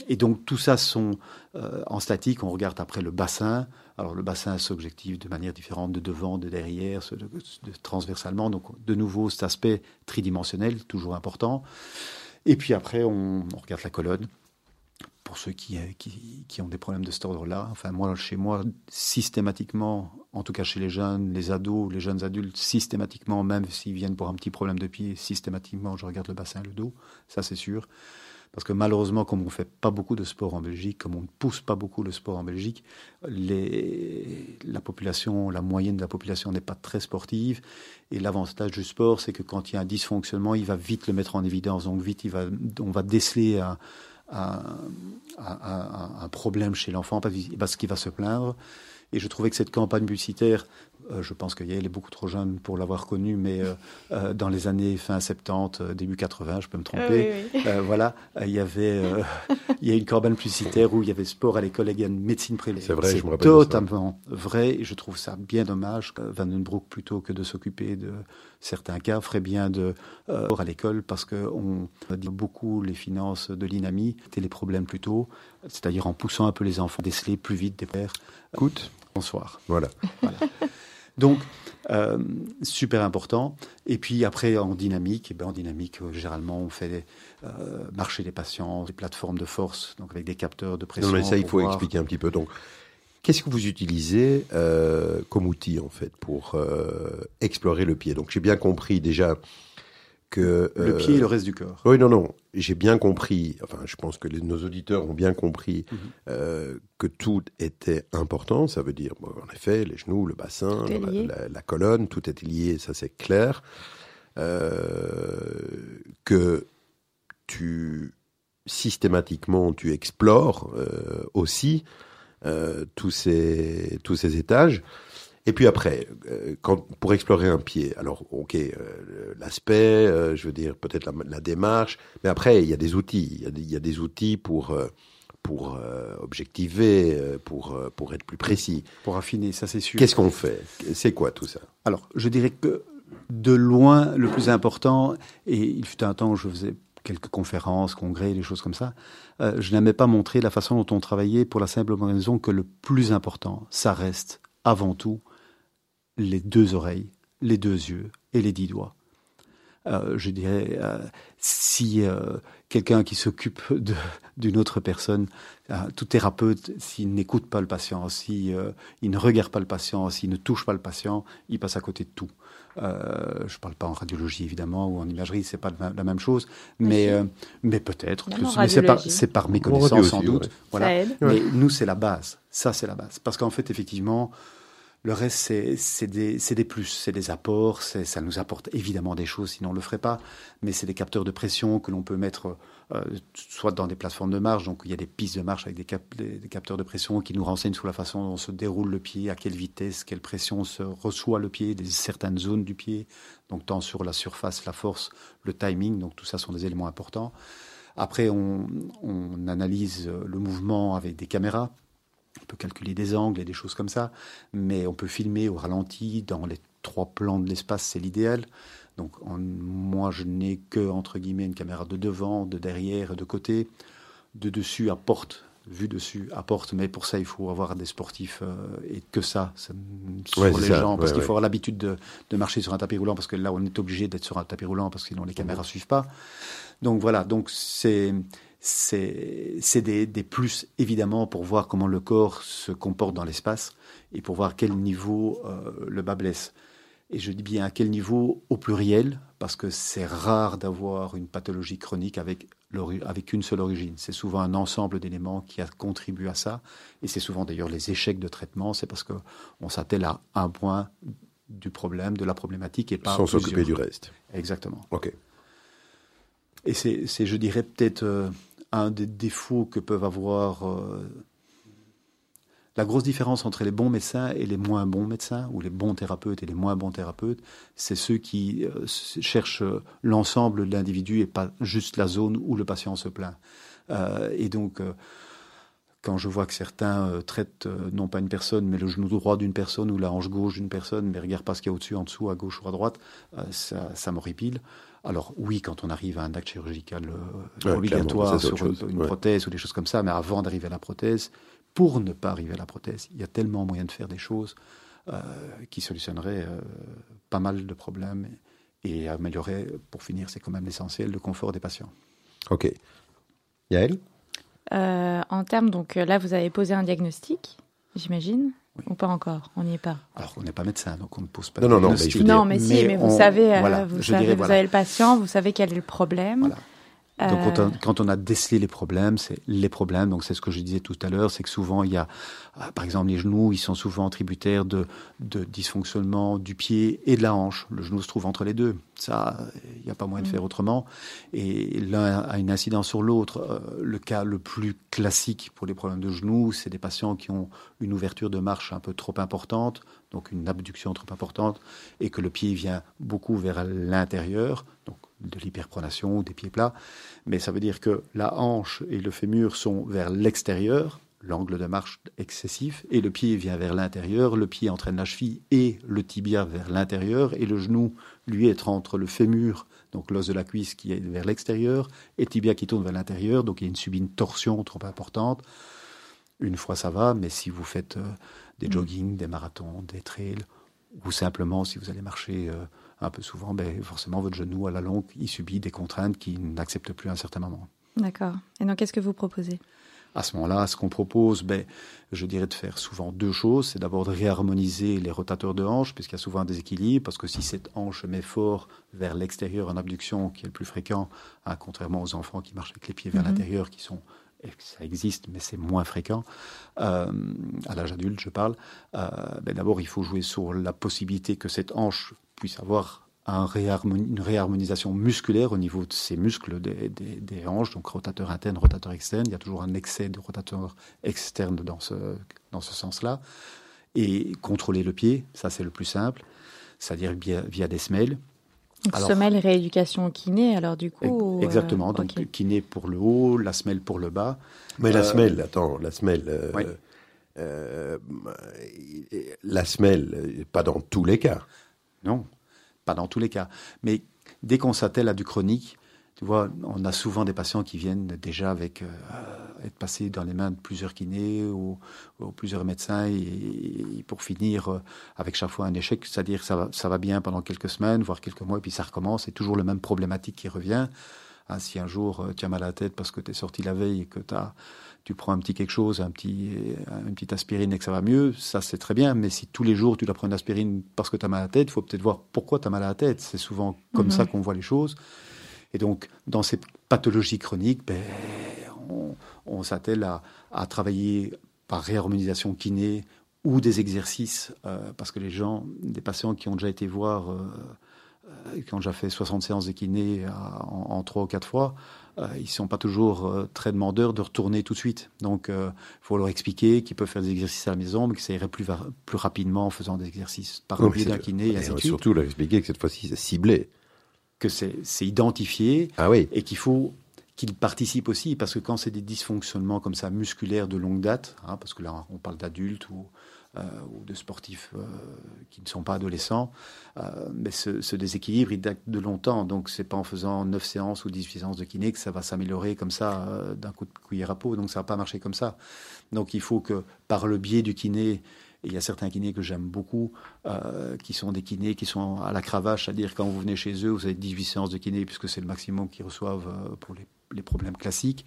et donc tout ça sont en statique. On regarde après le bassin, alors le bassin s'objective de manière différente de devant, de derrière, de, transversalement. Donc de nouveau cet aspect tridimensionnel, toujours important. Et puis après, on, regarde la colonne. Pour ceux qui, qui, ont des problèmes de cet ordre-là, enfin moi, chez moi, systématiquement, en tout cas chez les jeunes, les ados, les jeunes adultes, systématiquement, même s'ils viennent pour un petit problème de pied, systématiquement, je regarde le bassin le dos, ça c'est sûr. Parce que malheureusement, comme on ne fait pas beaucoup de sport en Belgique, comme on ne pousse pas beaucoup le sport en Belgique, la population, la moyenne de la population n'est pas très sportive. Et l'avantage du sport, c'est que quand il y a un dysfonctionnement, il va vite le mettre en évidence. Donc vite, on va déceler un problème chez l'enfant parce qu'il va se plaindre. Et je trouvais que cette campagne publicitaire, euh, je pense que Yael est beaucoup trop jeune pour l'avoir connue, mais euh, euh, dans les années fin 70, début 80, je peux me tromper, voilà, il y avait, il y a une campagne publicitaire où il y avait sport à l'école et il y a une médecine prélève. C'est vrai, je me rappelle totalement vrai et je trouve ça bien dommage. Van den Broek, plutôt que de s'occuper de certains cas, ferait bien de euh, à l'école parce qu'on dit beaucoup les finances de l'INAMI, c'était les problèmes plutôt, c'est-à-dire en poussant un peu les enfants déceler plus vite des pères. Écoute, bonsoir. Voilà. voilà. Donc, euh, super important. Et puis après, en dynamique, eh ben, en dynamique, euh, généralement, on fait euh, marcher les patients, des plateformes de force, donc avec des capteurs de pression. Non, mais ça, il faut expliquer un petit peu. Donc, qu'est-ce que vous utilisez comme outil, en fait, pour explorer le pied? Donc, j'ai bien compris déjà que... le pied et le reste du corps. Oui, non, non j'ai bien compris, enfin je pense que nos auditeurs ont bien compris mhm. euh, que tout était important. Ça veut dire, en effet, les genoux, le bassin, la, colonne, tout est lié, ça c'est clair. Euh, que tu systématiquement tu explores euh, aussi tous ces tous ces étages. Et puis après, euh, quand, pour explorer un pied, alors ok, euh, l'aspect, euh, je veux dire peut-être la, la, démarche, mais après il y a des outils, il y a, il y a des outils pour pour objectiver, pour pour être plus précis, pour affiner, ça c'est sûr. Qu'est-ce qu'on fait? C'est quoi tout ça? Alors, je dirais que de loin, le plus important, et il fut un temps où je faisais quelques conférences, congrès, des choses comme ça, je n'aimais pas montrer la façon dont on travaillait pour la simple raison que le plus important, ça reste avant tout les deux oreilles, les deux yeux et les dix doigts. Euh, je dirais, euh, si euh, quelqu'un qui s'occupe d'une autre personne, tout thérapeute, s'il n'écoute pas le patient, s'il il ne regarde pas le patient, s'il ne touche pas le patient, il passe à côté de tout. je ne parle pas en radiologie évidemment ou en imagerie, c'est pas la même chose, mais mais peut-être. Mais c'est par, par méconnaissance sans doute. Voilà. Mais nous c'est la base. Ça c'est la base, parce qu'en fait effectivement le reste, c'est des, des, plus, c'est des apports, ça nous apporte évidemment des choses, sinon on ne le ferait pas, mais c'est des capteurs de pression que l'on peut mettre euh, soit dans des plateformes de marche, donc il y a des pistes de marche avec des, des, capteurs de pression qui nous renseignent sur la façon dont se déroule le pied, à quelle vitesse, quelle pression se reçoit le pied, des certaines zones du pied, donc tant sur la surface, la force, le timing, donc tout ça sont des éléments importants. Après, on, on analyse le mouvement avec des caméras on peut calculer des angles et des choses comme ça, mais on peut filmer au ralenti dans les trois plans de l'espace, c'est l'idéal. Donc moi, je n'ai que entre guillemets une caméra de devant, de derrière et de côté, de dessus à porte, vue dessus à porte. Mais pour ça, il faut avoir des sportifs euh, et que ça, sur les gens, parce qu'il faut avoir l'habitude de, de, marcher sur un tapis roulant, parce que là, on est obligé d'être sur un tapis roulant, parce que sinon les caméras ne suivent pas. Donc voilà, donc c'est c'est des, des, plus évidemment pour voir comment le corps se comporte dans l'espace et pour voir quel niveau euh, le bas blesse. Et je dis bien à quel niveau au pluriel, parce que c'est rare d'avoir une pathologie chronique avec, avec une seule origine. C'est souvent un ensemble d'éléments qui a contribué à ça. Et c'est souvent d'ailleurs les échecs de traitement, c'est parce qu'on s'attelle à un point du problème, de la problématique et pas Sans s'occuper du reste. Exactement. OK. Et c'est, je dirais, peut-être euh, un des défauts que peuvent avoir euh, la grosse différence entre les bons médecins et les moins bons médecins, ou les bons thérapeutes et les moins bons thérapeutes, c'est ceux qui euh, cherchent l'ensemble de l'individu et pas juste la zone où le patient se plaint. Euh, et donc, quand je vois que certains traitent non pas une personne, mais le genou droit d'une personne ou la hanche gauche d'une personne, mais regardent pas ce qu'il y a au-dessus, en dessous, à gauche ou à droite, ça, ça m'horripile. Alors oui, quand on arrive à un acte chirurgical euh, obligatoire sur une, prothèse ou des choses comme ça, mais avant d'arriver à la prothèse, pour ne pas arriver à la prothèse, il y a tellement moyen de faire des choses euh, qui solutionneraient euh, pas mal de problèmes et, améliorer, pour finir, c'est quand même l'essentiel, le confort des patients. Ok. Yael? En termes, donc là, vous avez posé un diagnostic, j'imagine ou pas encore? On n'y est pas. Alors, on n'est pas médecin, donc on ne pose pas non, de non, non, non, mais, si, mais vous savez, euh, vous, savez vous avez le patient, vous savez quel est le problème. Voilà. Donc euh. quand on, a décelé les problèmes, c'est les problèmes. Donc c'est ce que je disais tout à l'heure, c'est que souvent il y a, euh, par exemple les genoux, ils sont souvent tributaires de, de dysfonctionnement du pied et de la hanche. Le genou se trouve entre les deux. Ça, il n'y a pas moyen de faire mm. autrement. Et l'un a une incidence sur l'autre. Euh, le cas le plus classique pour les problèmes de genoux, c'est des patients qui ont une ouverture de marche un peu trop importante, donc une abduction trop importante, et que le pied vient beaucoup vers l'intérieur. Donc de l'hyperpronation des pieds plats. Mais ça veut dire que la hanche et le fémur sont vers l'extérieur, l'angle de marche excessif, et le pied vient vers l'intérieur, le pied entraîne la cheville et le tibia vers l'intérieur, et le genou, lui, est entre le fémur, donc l'os de la cuisse qui est vers l'extérieur, et tibia qui tourne vers l'intérieur, donc il y a une subit une torsion trop importante. Une fois ça va, mais si vous faites euh, des mm. joggings, des marathons, des trails, ou simplement si vous allez marcher euh, un peu souvent, ben, forcément votre genou à la longue, il subit des contraintes qu'il n'accepte plus à un certain moment. D'accord. Et donc qu'est-ce que vous proposez? À ce moment-là, ce qu'on propose, ben, je dirais de faire souvent deux choses. C'est d'abord de réharmoniser les rotateurs de hanches, puisqu'il y a souvent un déséquilibre, parce que si cette hanche met fort vers l'extérieur en abduction, qui est le plus fréquent, hein, contrairement aux enfants qui marchent avec les pieds vers mhm. l'intérieur, qui sont ça existe, mais c'est moins fréquent, euh, à l'âge adulte, je parle, euh, ben d'abord, il faut jouer sur la possibilité que cette hanche puisse avoir une réharmonisation musculaire au niveau de ces muscles des, hanches, donc rotateur interne, rotateur externe. Il y a toujours un excès de rotateur externe dans ce, dans ce sens-là. Et contrôler le pied, ça c'est le plus simple, c'est-à-dire via, des semelles. Donc semelle rééducation kiné, alors du coup Exactement, donc kiné pour le haut, la semelle pour le bas. Mais la euh, semelle, attends, la semelle. Euh, euh, la semelle, pas dans tous les cas. Non, pas dans tous les cas. Mais dès qu'on s'attelle à du chronique, tu vois, on a souvent des patients qui viennent déjà avec euh, être passés dans les mains de plusieurs kinés ou, plusieurs médecins et, pour finir euh, avec chaque fois un échec, c'est-à-dire ça va, ça va bien pendant quelques semaines, voire quelques mois, et puis ça recommence. C'est toujours le même problématique qui revient. Ah, si un jour euh, tu as mal à la tête parce que tu es sorti la veille et que as, tu prends un petit quelque chose, un petit, une petite aspirine et que ça va mieux, ça c'est très bien. Mais si tous les jours tu dois prendre une aspirine parce que tu as mal à la tête, il faut peut-être voir pourquoi tu as mal à la tête. C'est souvent comme ça mhm. qu'on voit les choses. Et donc, dans ces pathologies chroniques, ben, on, s'attelle à, travailler par réharmonisation kiné ou des exercices, euh, parce que les gens, des patients qui ont déjà été voir euh, euh, qui ont déjà fait 60 séances de kiné en, trois ou quatre fois, euh, ils ne sont pas toujours euh, très demandeurs de retourner tout de suite. Donc, il faut leur expliquer qu'ils peuvent faire des exercices à la maison, mais que ça irait plus, plus rapidement en faisant des exercices par le biais d'un kiné. Et, et surtout leur expliquer que cette fois-ci, c'est ciblé. Que c'est identifié ah oui. et qu'il faut qu'ils participent aussi, parce que quand c'est des dysfonctionnements comme ça musculaires de longue date, hein, parce que là on parle d'adultes ou euh, ou de sportifs euh, qui ne sont pas adolescents, euh, mais ce, déséquilibre, il date de longtemps. Donc, c'est pas en faisant 9 séances ou 18 séances de kiné que ça va s'améliorer comme ça d'un coup de cuillère à peau. Donc, ça va pas marcher comme ça. Donc, il faut que par le biais du kiné, il y a certains kinés que j'aime beaucoup, qui sont des kinés qui sont à la cravache, c'est-à-dire quand vous venez chez eux, vous avez 18 séances de kiné, puisque c'est le maximum qu'ils reçoivent pour les les problèmes classiques.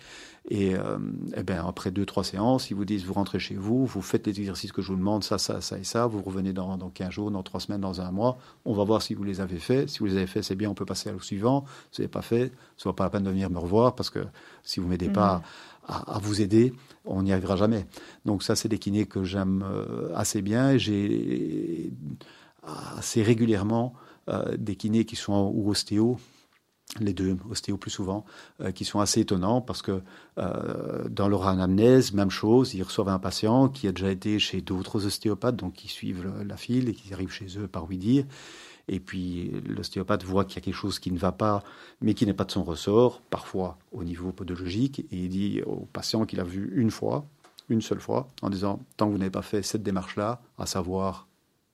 Et, euh, eh ben, après deux, trois séances, ils vous disent, vous rentrez chez vous, vous faites les exercices que je vous demande, ça, ça, ça et ça, vous revenez dans, dans 15 jours, dans 3 semaines, dans un mois, on va voir si vous les avez faits. Si vous les avez faits, c'est bien, on peut passer au suivant. Si vous n'avez pas fait, ce n'est pas la peine de venir me revoir, parce que si vous ne m'aidez pas à, vous aider, on n'y arrivera jamais. Donc ça, c'est des kinés que j'aime euh, assez bien. J'ai assez régulièrement euh, des kinés qui sont ou ostéo, les deux, ostéo plus souvent, euh, qui sont assez étonnants parce que dans leur anamnèse, même chose, ils reçoivent un patient qui a déjà été chez d'autres ostéopathes, donc qui suivent la file et qui arrivent chez eux par oui dire. Et puis l'ostéopathe voit qu'il y a quelque chose qui ne va pas, mais qui n'est pas de son ressort, parfois au niveau podologique, et il dit au patient qu'il a vu une fois, une seule fois, en disant tant que vous n'avez pas fait cette démarche-là, à savoir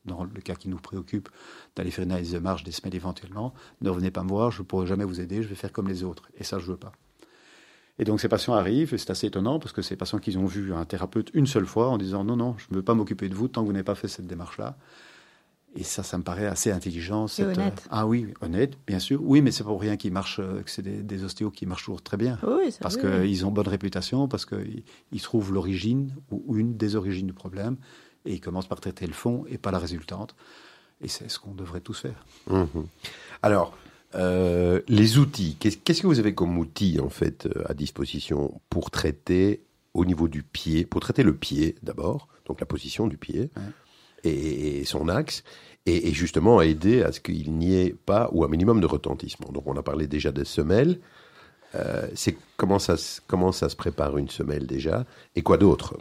dans le cas qui nous préoccupe, d'aller faire une analyse de marge des semelles éventuellement. Ne revenez pas me voir, je ne pourrai jamais vous aider, je vais faire comme les autres. Et ça, je ne veux pas. Et donc ces patients arrivent, et c'est assez étonnant parce que ces patients qu'ils ont vu un thérapeute une seule fois en disant non, non, je ne veux pas m'occuper de vous tant que vous n'avez pas fait cette démarche-là. Et ça, ça me paraît assez intelligent. C'est honnête. Euh, ah oui, honnête, bien sûr. Oui, mais c'est pour rien qu'ils marchent, euh, que c'est des, ostéos qui marchent toujours très bien. Oui, ça parce qu'ils ont bonne réputation, parce qu'ils trouvent l'origine ou une des origines du problème et il commence par traiter le fond et pas la résultante. Et c'est ce qu'on devrait tous faire. Mhm. Alors, euh, les outils, qu'est-ce que vous avez comme outils en fait euh, à disposition pour traiter au niveau du pied, pour traiter le pied d'abord, donc la position du pied et, son axe, et, justement aider à ce qu'il n'y ait pas ou un minimum de retentissement. Donc on a parlé déjà des semelles. Euh, c'est comment ça comment ça se prépare une semelle déjà et quoi d'autre?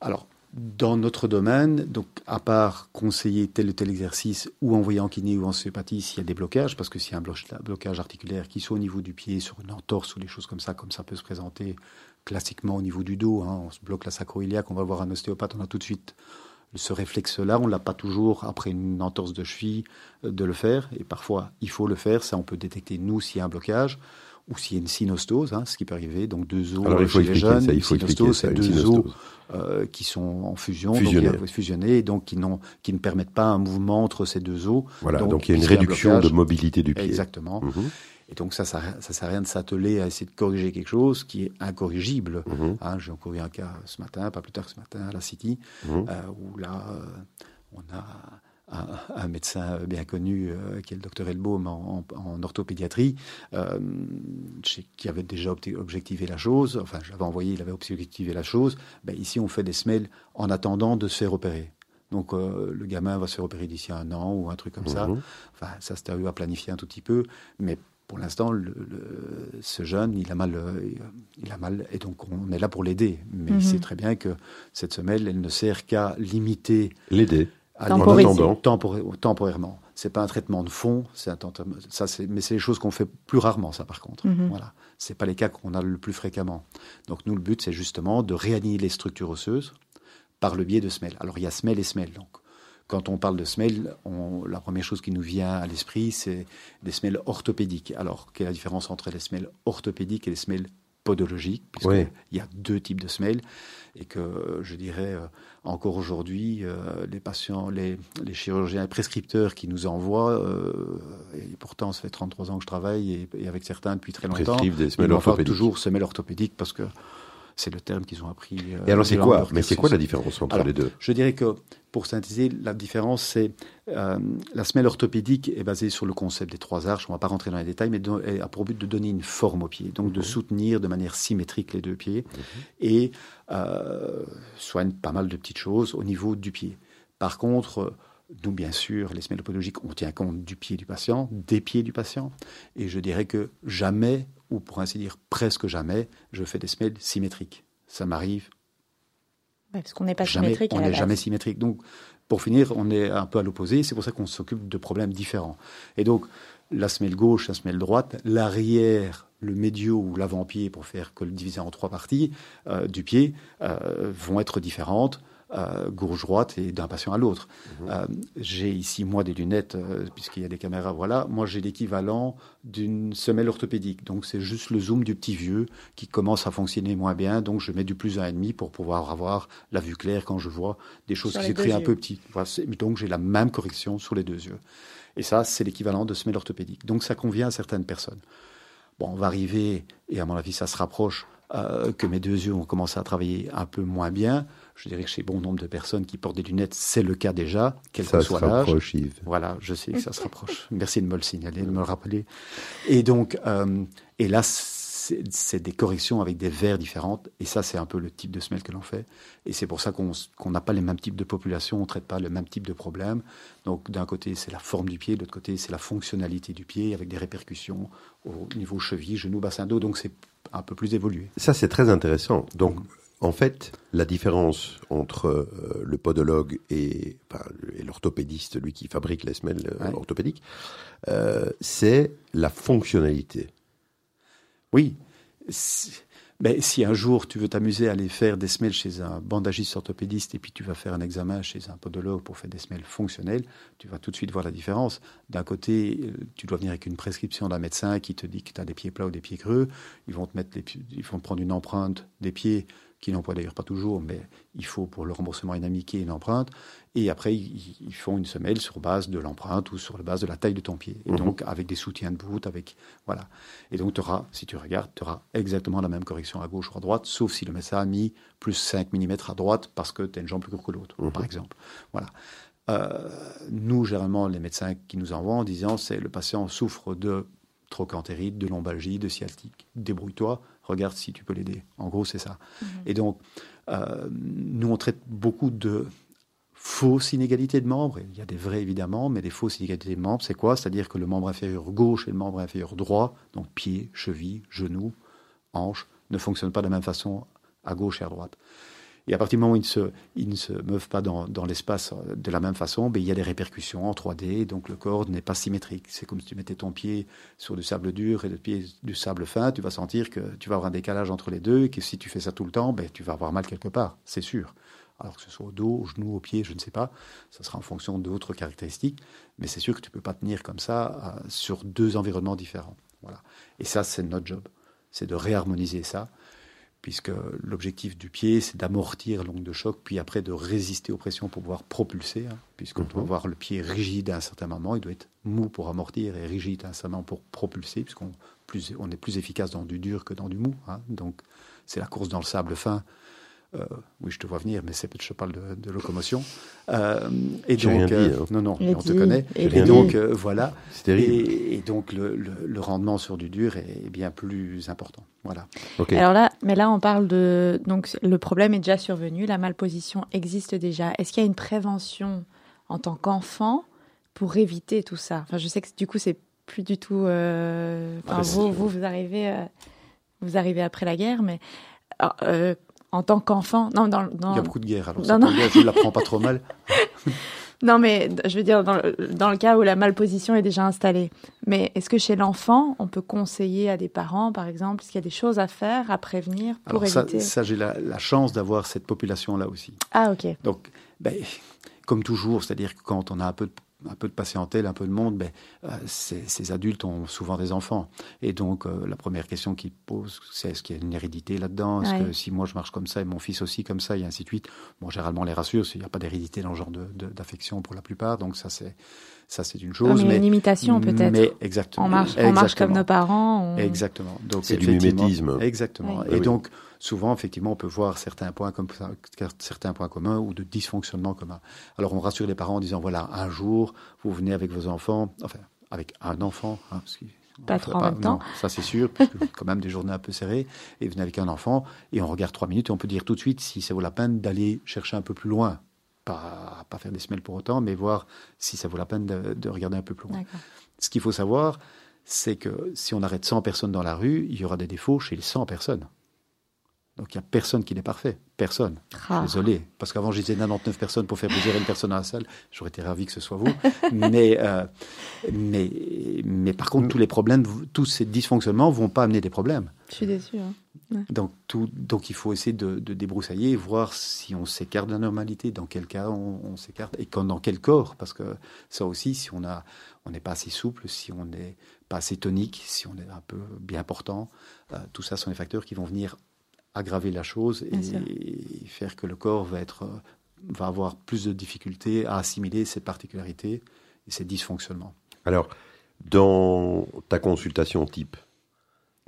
Alors dans notre domaine, donc à part conseiller tel ou tel exercice ou envoyer en kiné ou en ostéopathie s'il y a des blocages, parce que s'il y a un blocage articulaire qui soit au niveau du pied, sur une entorse ou des choses comme ça, comme ça peut se présenter classiquement au niveau du dos, hein, on se bloque la sacro-iliaque, on va voir un ostéopathe, on a tout de suite ce réflexe-là, on l'a pas toujours après une entorse de cheville euh, de le faire, et parfois il faut le faire, ça on peut détecter nous s'il y a un blocage ou s'il y a une synostose, hein, ce qui peut arriver, donc deux os Alors, il faut chez les jeunes. ça, il faut synostose, c'est deux os euh, qui sont en fusion, Fusionnés. donc, fusionnés, donc qui, qui ne permettent pas un mouvement entre ces deux os. Voilà, donc, il y a une un réduction de mobilité du pied. Exactement. Mhm, Et donc ça, ça, ça sert à rien de s'atteler à essayer de corriger quelque chose qui est incorrigible. mhm, Hein, J'ai encore eu un cas ce matin, pas plus tard que ce matin, à la City, mhm. euh, où là, euh, on a un, un médecin bien connu, euh, qui est le docteur Elbaum en, en- en orthopédiatrie, euh, qui avait déjà objectivé la chose, enfin je l'avais envoyé, il avait objectivé la chose. Ben, ici, on fait des semelles en attendant de se faire opérer. Donc euh, le gamin va se faire opérer d'ici un an ou un truc comme ça. Mhm. Enfin, ça, c'était à eux à planifier un tout petit peu. Mais pour l'instant, le, le- ce jeune, il a mal, euh, il a mal, et donc on est là pour l'aider. Mais Mhm. il sait très bien que cette semelle, elle ne sert qu'à limiter, L'aider. temporairement. C'est pas un traitement de fond, c'est un temps- ça, mais c'est des choses qu'on fait plus rarement, ça par contre. Mhm. Voilà, c'est pas les cas qu'on a le plus fréquemment. Donc nous, le but, c'est justement de réaligner les structures osseuses par le biais de semelles. Alors il y a semelle et semelle. Donc quand on parle de semelles, on- la première chose qui nous vient à l'esprit, c'est des semelles orthopédiques. Alors quelle est la différence entre les semelles orthopédiques et les semelles podologiques? Puisqu'il Oui. y a deux types de semelles et que je dirais euh, encore aujourd'hui, euh, les patients, les, les chirurgiens et prescripteurs qui nous envoient, euh, et pourtant ça fait 33 ans que je travaille et, et avec certains depuis très longtemps, des semelles orthopédiques. toujours semelles orthopédiques parce que c'est le terme qu'ils ont appris. euh, Et alors, c'est de quoi Mais c'est quoi la différence entre Alors, les deux Je dirais que, pour synthétiser, la différence, c'est euh, la semelle orthopédique est basée sur le concept des trois arches. On ne va pas rentrer dans les détails, mais elle a pour but de donner une forme au pied, donc de soutenir de manière symétrique les deux pieds et euh, soigne pas mal de petites choses au niveau du pied. Par contre, nous, bien sûr, les semelles podologiques, on tient compte du pied du patient, des pieds du patient, et je dirais que jamais, ou pour ainsi dire presque jamais, je fais des semelles symétriques. Ça m'arrive Ouais, parce qu'on n'est pas jamais, symétrique on n'est jamais symétrique. Donc, pour finir, on est un peu à l'opposé. C'est pour ça qu'on s'occupe de problèmes différents. Et donc, la semelle gauche, la semelle droite, l'arrière, le médio ou l'avant-pied, pour faire que le diviser en trois parties euh, du pied, euh, vont être différentes. Euh, gauche-droite et d'un patient à l'autre. Euh, j'ai ici, moi, des lunettes, euh, puisqu'il y a des caméras, voilà. Moi, j'ai l'équivalent d'une semelle orthopédique. Donc, c'est juste le zoom du petit vieux qui commence à fonctionner moins bien. Donc, je mets du plus 1,5 pour pouvoir avoir la vue claire quand je vois des choses Sur qui s'écrivent un peu petites. Voilà, donc, j'ai la même correction sur les deux yeux. Et ça, c'est l'équivalent de semelle orthopédique. Donc, ça convient à certaines personnes. Bon, on va arriver, et à mon avis, ça se rapproche, euh, que mes deux yeux ont commencé à travailler un peu moins bien. Je dirais que chez bon nombre de personnes qui portent des lunettes, c'est le cas déjà, quel Ça que soit l'âge. rapproche, Yves. Voilà, je sais que ça se rapproche. Merci de me le signaler, de me le rappeler. Et donc, euh, et là, c'est des corrections avec des verres différentes. Et ça, c'est un peu le type de semelle que l'on fait. Et c'est pour ça qu'on n'a pas les mêmes types de populations, on ne traite pas le même type de problème. Donc, d'un côté, c'est la forme du pied, de l'autre côté, c'est la fonctionnalité du pied, avec des répercussions au niveau cheville, genou, bassin d'eau. Donc, c'est un peu plus évolué. Ça, c'est très intéressant. Donc, en fait, la différence entre euh, le podologue et, enfin, et l'orthopédiste, lui qui fabrique les semelles euh, Ouais. orthopédiques, euh, c'est la fonctionnalité. Oui. Si- Mais si un jour tu veux t'amuser à aller faire des semelles chez un bandagiste orthopédiste et puis tu vas faire un examen chez un podologue pour faire des semelles fonctionnelles, tu vas tout de suite voir la différence. D'un côté, tu dois venir avec une prescription d'un médecin qui te dit que tu as des pieds plats ou des pieds creux. Ils vont te mettre les ils vont te prendre une empreinte des pieds qui n'emploient d'ailleurs pas toujours, mais il faut pour le remboursement inamiqué une empreinte. Et après, ils, font une semelle sur base de l'empreinte ou sur la base de la taille de ton pied. Et Mhm. donc, avec des soutiens de bout, avec. Voilà. Et donc, tu auras, si tu regardes, tu auras exactement la même correction à gauche ou à droite, sauf si le médecin a mis plus 5 mm à droite parce que tu as une jambe plus courte que l'autre, Mhm. par exemple. Voilà. Euh, nous, généralement, les médecins qui nous envoient en disant c'est le patient souffre de trochantérite, de lombalgie, de sciatique. Débrouille-toi, regarde si tu peux l'aider. En gros, c'est ça. Et donc, euh, nous, on traite beaucoup de fausses inégalités de membres. Il y a des vrais, évidemment, mais des fausses inégalités de membres, c'est quoi? C'est-à-dire que le membre inférieur gauche et le membre inférieur droit, donc pied, cheville, genou, hanche, ne fonctionnent pas de la même façon à gauche et à droite. Et à partir du moment où ils, ne se meuvent pas dans, dans l'espace euh, de la même façon, ben, il y a des répercussions en 3D, donc le corps n'est pas symétrique. C'est comme si tu mettais ton pied sur du sable dur et le pied du sable fin, tu vas sentir que tu vas avoir un décalage entre les deux et que si tu fais ça tout le temps, ben, tu vas avoir mal quelque part, c'est sûr. Alors que ce soit au dos, au genou, au pied, je ne sais pas, ça sera en fonction d'autres caractéristiques, mais c'est sûr que tu ne peux pas tenir comme ça euh, sur deux environnements différents. Voilà. Et ça, c'est notre job, c'est de réharmoniser ça puisque l'objectif du pied, c'est d'amortir l'onde de choc, puis après de résister aux pressions pour pouvoir propulser, hein, puisqu'on doit mhm. avoir le pied rigide à un certain moment, il doit être mou pour amortir et rigide à un certain moment pour propulser, puisqu'on on est plus efficace dans du dur que dans du mou. Hein. donc c'est la course dans le sable fin euh, oui, je te vois venir, mais c'est je parle de, locomotion. Euh, et donc, euh, hein. non, non, on te connaît. Et, donc voilà. Et, et, donc le, rendement sur du dur est bien plus important. Voilà. Alors là, mais là, on parle de donc le problème est déjà survenu, la malposition existe déjà. Est-ce qu'il y a une prévention en tant qu'enfant pour éviter tout ça? Enfin, je sais que du coup, c'est plus du tout. Enfin, vous, vous, vous arrivez, vous arrivez après la guerre, mais en tant qu'enfant. Non, dans, Il y a beaucoup de guerres, alors ça je ne la prends pas trop mal. non, mais je veux dire, dans le, dans le, cas où la malposition est déjà installée. Mais est-ce que chez l'enfant, on peut conseiller à des parents, par exemple, qu'il y a des choses à faire, à prévenir pour éviter Ça, j'ai la, la, chance d'avoir cette population-là aussi. Ah, ok. Donc, ben, comme toujours, c'est-à-dire que quand on a un peu de un peu de patientèle, un peu de monde, mais euh, ces, adultes ont souvent des enfants. Et donc, euh, la première question qu'ils posent, c'est est-ce qu'il y a une hérédité là-dedans? Est-ce que si moi je marche comme ça et mon fils aussi comme ça, et ainsi de suite? Bon, généralement, on les rassure, il n'y a pas d'hérédité dans le genre d'affection pour la plupart, donc ça, c'est ça, c'est une chose. mais, une imitation peut-être. Mais exactement. On marche, on marche comme nos parents. Exactement. Donc c'est du mimétisme. Exactement. Et donc souvent, effectivement, on peut voir certains points comme certains points communs ou de dysfonctionnement commun. Alors on rassure les parents en disant voilà, un jour, vous venez avec vos enfants, enfin avec un enfant, hein, parce pas trop en même temps. ça c'est sûr, parce que quand même des journées un peu serrées, et venez avec un enfant, et on regarde trois minutes, et on peut dire tout de suite si ça vaut la peine d'aller chercher un peu plus loin pas, pas faire des semelles pour autant, mais voir si ça vaut la peine de, regarder un peu plus loin. Ce qu'il faut savoir, c'est que si on arrête 100 personnes dans la rue, il y aura des défauts chez les 100 personnes. Donc il n'y a personne qui n'est parfait. Personne. Ah. Désolé. Parce qu'avant, je disais 99 personnes pour faire plaisir à une personne dans la salle. J'aurais été ravi que ce soit vous. mais, euh, mais, mais par contre, tous les problèmes, tous ces dysfonctionnements vont pas amener des problèmes. Je suis déçu. Hein. Donc, tout, donc il faut essayer de, débroussailler voir si on s'écarte de la normalité, dans quel cas on, s'écarte et quand, dans quel corps. Parce que ça aussi, si on a, on n'est pas assez souple, si on n'est pas assez tonique, si on est un peu bien portant, euh, tout ça sont des facteurs qui vont venir aggraver la chose et, faire que le corps va, être, va avoir plus de difficultés à assimiler ces particularités et ces dysfonctionnements. Alors, dans ta consultation type,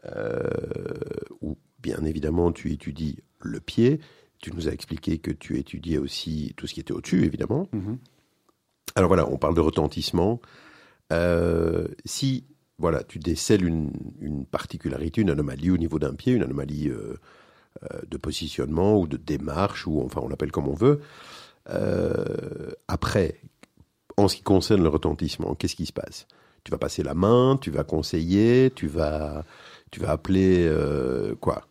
euh, où bien évidemment tu étudies le pied. Tu nous as expliqué que tu étudiais aussi tout ce qui était au-dessus, évidemment. Mhm. Alors voilà, on parle de retentissement. Euh, si voilà, tu décèles une, particularité, une anomalie au niveau d'un pied, une anomalie euh, de positionnement ou de démarche, ou enfin on l'appelle comme on veut. après, en ce qui concerne le retentissement, qu'est-ce qui se passe? Tu vas passer la main, tu vas conseiller, tu vas tu vas appeler euh, quoi?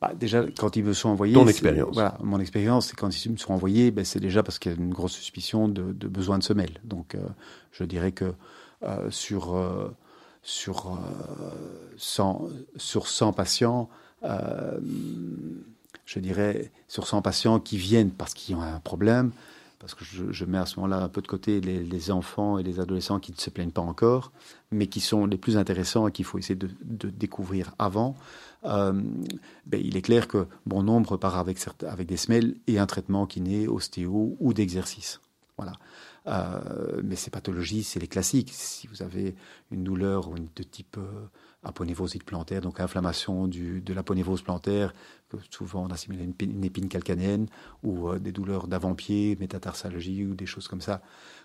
Bah, déjà, quand ils me sont envoyés. Ton expérience. Voilà, mon expérience, c'est quand ils me sont envoyés, ben, c'est déjà parce qu'il y a une grosse suspicion de, besoin de semelles. Donc, euh, je dirais que euh, sur, sur, 100, sur 100 patients, je dirais, sur 100 patients qui viennent parce qu'ils ont un problème, parce que je, mets à ce moment-là un peu de côté les, enfants et les adolescents qui ne se plaignent pas encore, mais qui sont les plus intéressants et qu'il faut essayer de, découvrir avant. Euh, ben, il est clair que bon nombre part avec, des semelles et un traitement naît ostéo ou d'exercice. Voilà. Euh, mais ces pathologies, c'est les classiques. Si vous avez une douleur de type euh, aponévrosite plantaire, donc inflammation du, de l'aponévrose plantaire, que souvent on assimile à une, épine calcanéenne, ou euh, des douleurs d'avant-pied, métatarsalgie ou des choses comme ça,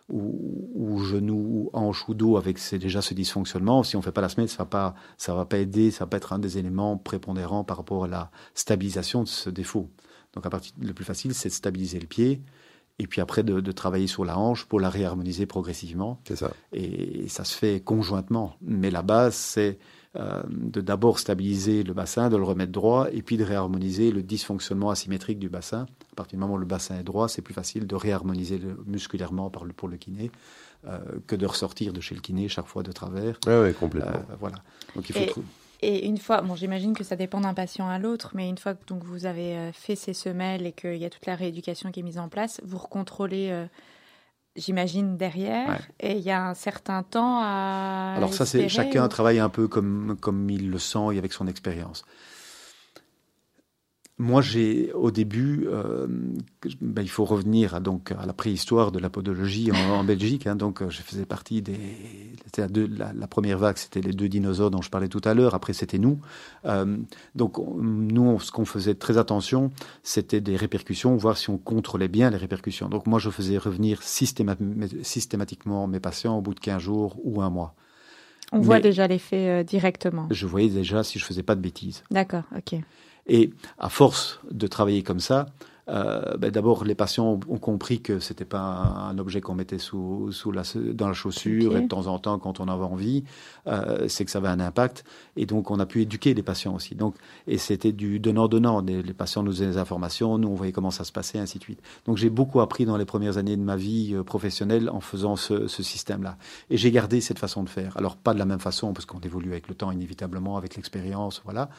ou, ou genou, ou hanche ou dos avec déjà ce dysfonctionnement. Si on ne fait pas la semaine, ça va pas, ça va pas aider, ça va pas être un des éléments prépondérants par rapport à la stabilisation de ce défaut. Donc à partir, le plus facile, c'est de stabiliser le pied et puis après de, travailler sur la hanche pour la réharmoniser progressivement. C'est ça. Et, ça se fait conjointement. Mais la base, c'est euh, de d'abord stabiliser le bassin, de le remettre droit, et puis de réharmoniser le dysfonctionnement asymétrique du bassin. À partir du moment où le bassin est droit, c'est plus facile de réharmoniser le, musculairement par le, pour le kiné euh, que de ressortir de chez le kiné chaque fois de travers. Oui, ouais, complètement. Euh, voilà. Donc il faut et, une fois, bon, j'imagine que ça dépend d'un patient à l'autre, mais une fois que donc vous avez fait ces semelles et qu'il y a toute la rééducation qui est mise en place, vous recontrôlez j'imagine, derrière. Et il y a un certain temps à. Alors, ça, c'est chacun travaille un peu comme, comme il le sent et avec son expérience. Moi, j'ai au début, euh, ben, il faut revenir à, donc à la préhistoire de la podologie en, Belgique. Hein, donc, je faisais partie des. La, la, première vague, c'était les deux dinosaures dont je parlais tout à l'heure. Après, c'était nous. Euh, donc, nous, ce qu'on faisait très attention, c'était des répercussions, voir si on contrôlait bien les répercussions. Donc, moi, je faisais revenir systématiquement mes patients au bout de 15 jours ou un mois. On voit déjà l'effet euh, directement. Je voyais déjà si je faisais pas de bêtises. D'accord, ok. Et à force de travailler comme ça, euh, ben d'abord les patients ont, compris que c'était pas un, objet qu'on mettait sous, sous la, dans la chaussure et de temps en temps quand on avait envie, euh, c'est que ça avait un impact et donc on a pu éduquer les patients aussi. Donc et c'était du donnant donnant. Les, patients nous faisaient des informations, nous on voyait comment ça se passait, ainsi de suite. Donc j'ai beaucoup appris dans les premières années de ma vie euh, professionnelle en faisant ce, ce système-là et j'ai gardé cette façon de faire. Alors pas de la même façon parce qu'on évolue avec le temps inévitablement, avec l'expérience, voilà.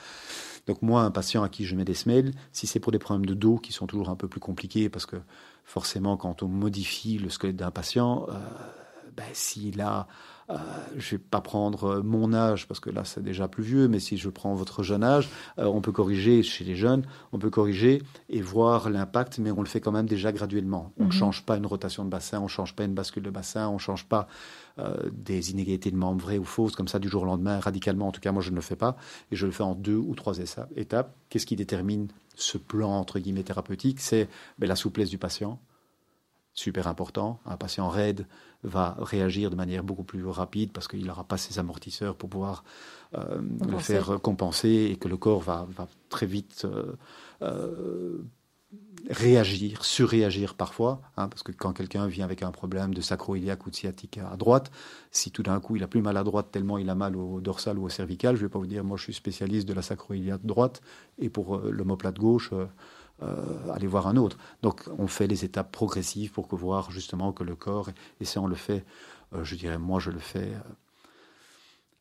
Donc moi, un patient à qui je mets des semelles, si c'est pour des problèmes de dos qui sont toujours un peu plus compliqués, parce que forcément, quand on modifie le squelette d'un patient, euh, ben, s'il a, euh, je vais pas prendre mon âge parce que là c'est déjà plus vieux, mais si je prends votre jeune âge, euh, on peut corriger chez les jeunes, on peut corriger et voir l'impact, mais on le fait quand même déjà graduellement. On ne mhm. change pas une rotation de bassin, on ne change pas une bascule de bassin, on ne change pas euh, des inégalités de membres vraies ou fausses comme ça du jour au lendemain, radicalement. En tout cas, moi je ne le fais pas et je le fais en deux ou trois étapes. Qu'est-ce qui détermine ce plan entre guillemets thérapeutique C'est ben, la souplesse du patient super important. Un patient raide va réagir de manière beaucoup plus rapide parce qu'il n'aura pas ses amortisseurs pour pouvoir euh, le faire compenser et que le corps va, très vite euh, euh, réagir, surréagir parfois, hein, parce que quand quelqu'un vient avec un problème de sacro-iliaque ou de sciatique à droite, si tout d'un coup il a plus mal à droite tellement il a mal au dorsal ou au cervical, je ne vais pas vous dire, moi je suis spécialiste de la sacro-iliaque droite, et pour l'omoplate gauche, euh, aller voir un autre. Donc on fait les étapes progressives pour que voir justement que le corps, et ça on le fait, euh, je dirais moi je le fais.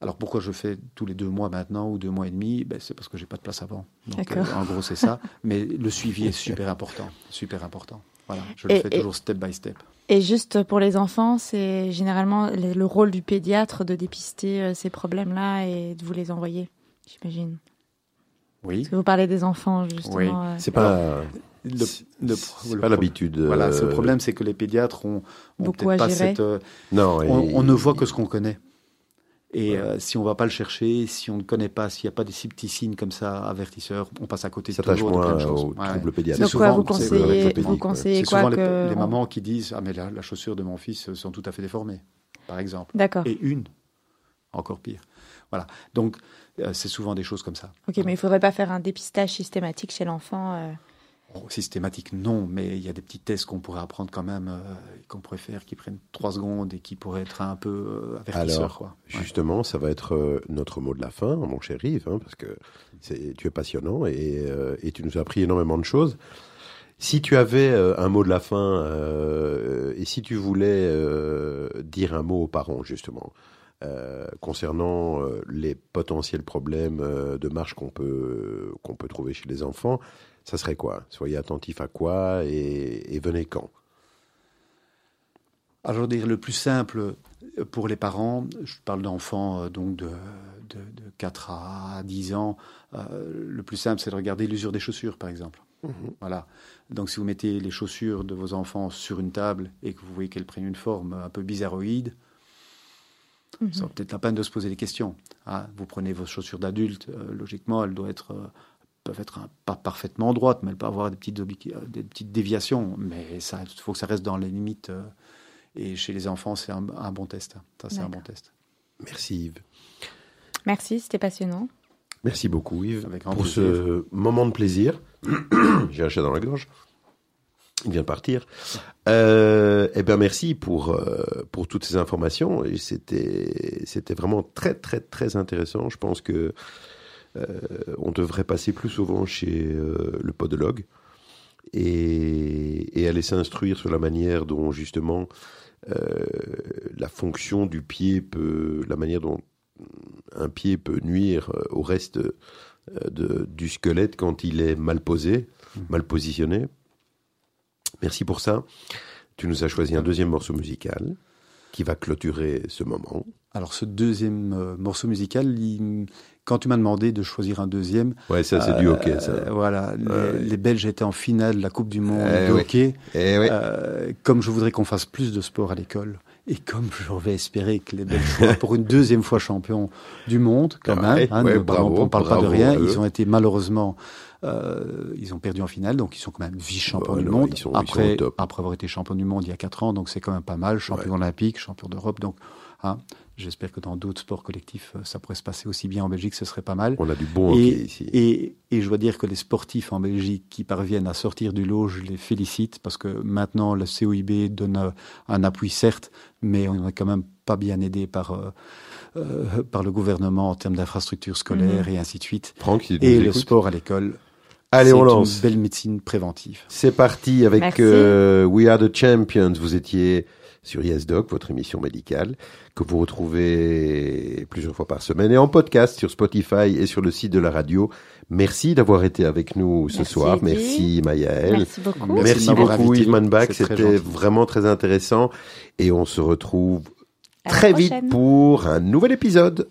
Euh, alors pourquoi je fais tous les deux mois maintenant ou deux mois et demi? Ben, C'est parce que j'ai pas de place avant. Donc, en gros c'est ça. Mais le suivi est super important, super important. Voilà, je le fais toujours step by step. Et juste pour les enfants, c'est généralement le rôle du pédiatre de dépister ces problèmes-là et de vous les envoyer, j'imagine. Oui. Parce que vous parlez des enfants, justement. Oui. Euh, c'est pas. Le, pas l'habitude. Voilà, le euh, problème, c'est que les pédiatres ont, ont peut-être pas cette. Euh, non, on, ne voit que ce qu'on connaît. Et si on va pas le chercher, si on ne connaît pas, s'il n'y a pas des petits signes comme ça avertisseurs, on passe à côté de toujours de plein de choses. Au pédiatre. Donc quoi, vous conseillez, vous conseillez quoi souvent que... les, mamans qui disent ah mais la, la, chaussure de mon fils sont tout à fait déformées, par exemple. D'accord. Et une, encore pire. Voilà. Donc euh, c'est souvent des choses comme ça. Ok, mais il ne faudrait pas faire un dépistage systématique chez l'enfant euh. Systématique, non, mais il y a des petits tests qu'on pourrait apprendre quand même, euh, qu'on pourrait faire, qui prennent trois secondes et qui pourraient être un peu avertisseurs. Alors, quoi. justement, ça va être notre mot de la fin, mon cher Yves, hein, parce que tu es passionnant et, et, tu nous as appris énormément de choses. Si tu avais un mot de la fin et si tu voulais dire un mot aux parents, justement, euh, concernant euh, les potentiels problèmes euh, de marche qu'on peut, qu'on peut trouver chez les enfants, ça serait quoi? Soyez attentifs à quoi et, venez quand? Alors, je dire, le plus simple pour les parents, je parle d'enfants donc de, de, 4 à 10 ans, le plus simple, c'est de regarder l'usure des chaussures, par exemple. Mhm. Voilà. Donc, si vous mettez les chaussures de vos enfants sur une table et que vous voyez qu'elles prennent une forme un peu bizarroïde, ça vaut peut-être la peine de se poser des questions. Ah, vous prenez vos chaussures d'adulte, euh, logiquement, elles doivent être, euh, peuvent être pas parfaitement droites, mais elles peuvent avoir des petites, euh, des petites déviations. Mais il faut que ça reste dans les limites. et chez les enfants, c'est un, bon test. Ça, c'est un bon test. Merci Yves. Merci, c'était passionnant. Merci beaucoup Yves pour ce moment de plaisir. J'ai un chat dans la gorge. Il vient de partir. Euh, eh bien, merci pour euh, pour toutes ces informations. Et c'était c'était vraiment très très très intéressant. Je pense que euh, on devrait passer plus souvent chez euh, le podologue et, et aller s'instruire sur la manière dont justement euh, la fonction du pied peut, la manière dont un pied peut nuire euh, au reste euh, de, du squelette quand il est mal posé, mal positionné. Merci pour ça. Tu nous as choisi un deuxième morceau musical qui va clôturer ce moment. Alors ce deuxième euh, morceau musical, il- quand tu m'as demandé de choisir un deuxième, Ouais, ça c'est du hockey, ça. euh, voilà, les, Belges étaient en finale de la Coupe du Monde Eh de oui. hockey. Eh oui. Euh, comme je voudrais qu'on fasse plus de sport à l'école, et comme je vais espérer que les Belges soient pour une deuxième fois champions du monde, quand Ouais, même, hein, ouais, ne bravo, on ne parle pas de rien, ils ont été malheureusement, euh, ils ont perdu en finale, donc ils sont quand même vice-champions du monde, sont- après, avoir été champion du monde il y a quatre ans, donc c'est quand même pas mal, champion olympique, champion d'Europe, donc hein, j'espère que dans d'autres sports collectifs, euh, ça pourrait se passer aussi bien en Belgique, ce serait pas mal. On a du bon hockey Et, ici. et, et je dois dire que les sportifs en Belgique qui parviennent à sortir du lot, je les félicite parce que maintenant le COIB donne euh, un appui certes, mais on est quand même pas bien aidé par euh, euh, par le gouvernement en termes d'infrastructures scolaires et ainsi de suite. Et le sport à l'école, Allez, c'est on une lance. belle médecine préventive. C'est parti avec euh, We Are the Champions. Vous étiez sur YesDoc, votre émission médicale, que vous retrouvez plusieurs fois par semaine et en podcast sur Spotify et sur le site de la radio. Merci d'avoir été avec nous ce Merci, soir. Eddie. Merci Mayaël. Merci beaucoup. Merci Merci, beaucoup. Yves Manbach, c'était vraiment très intéressant et on se retrouve À très vite pour un nouvel épisode.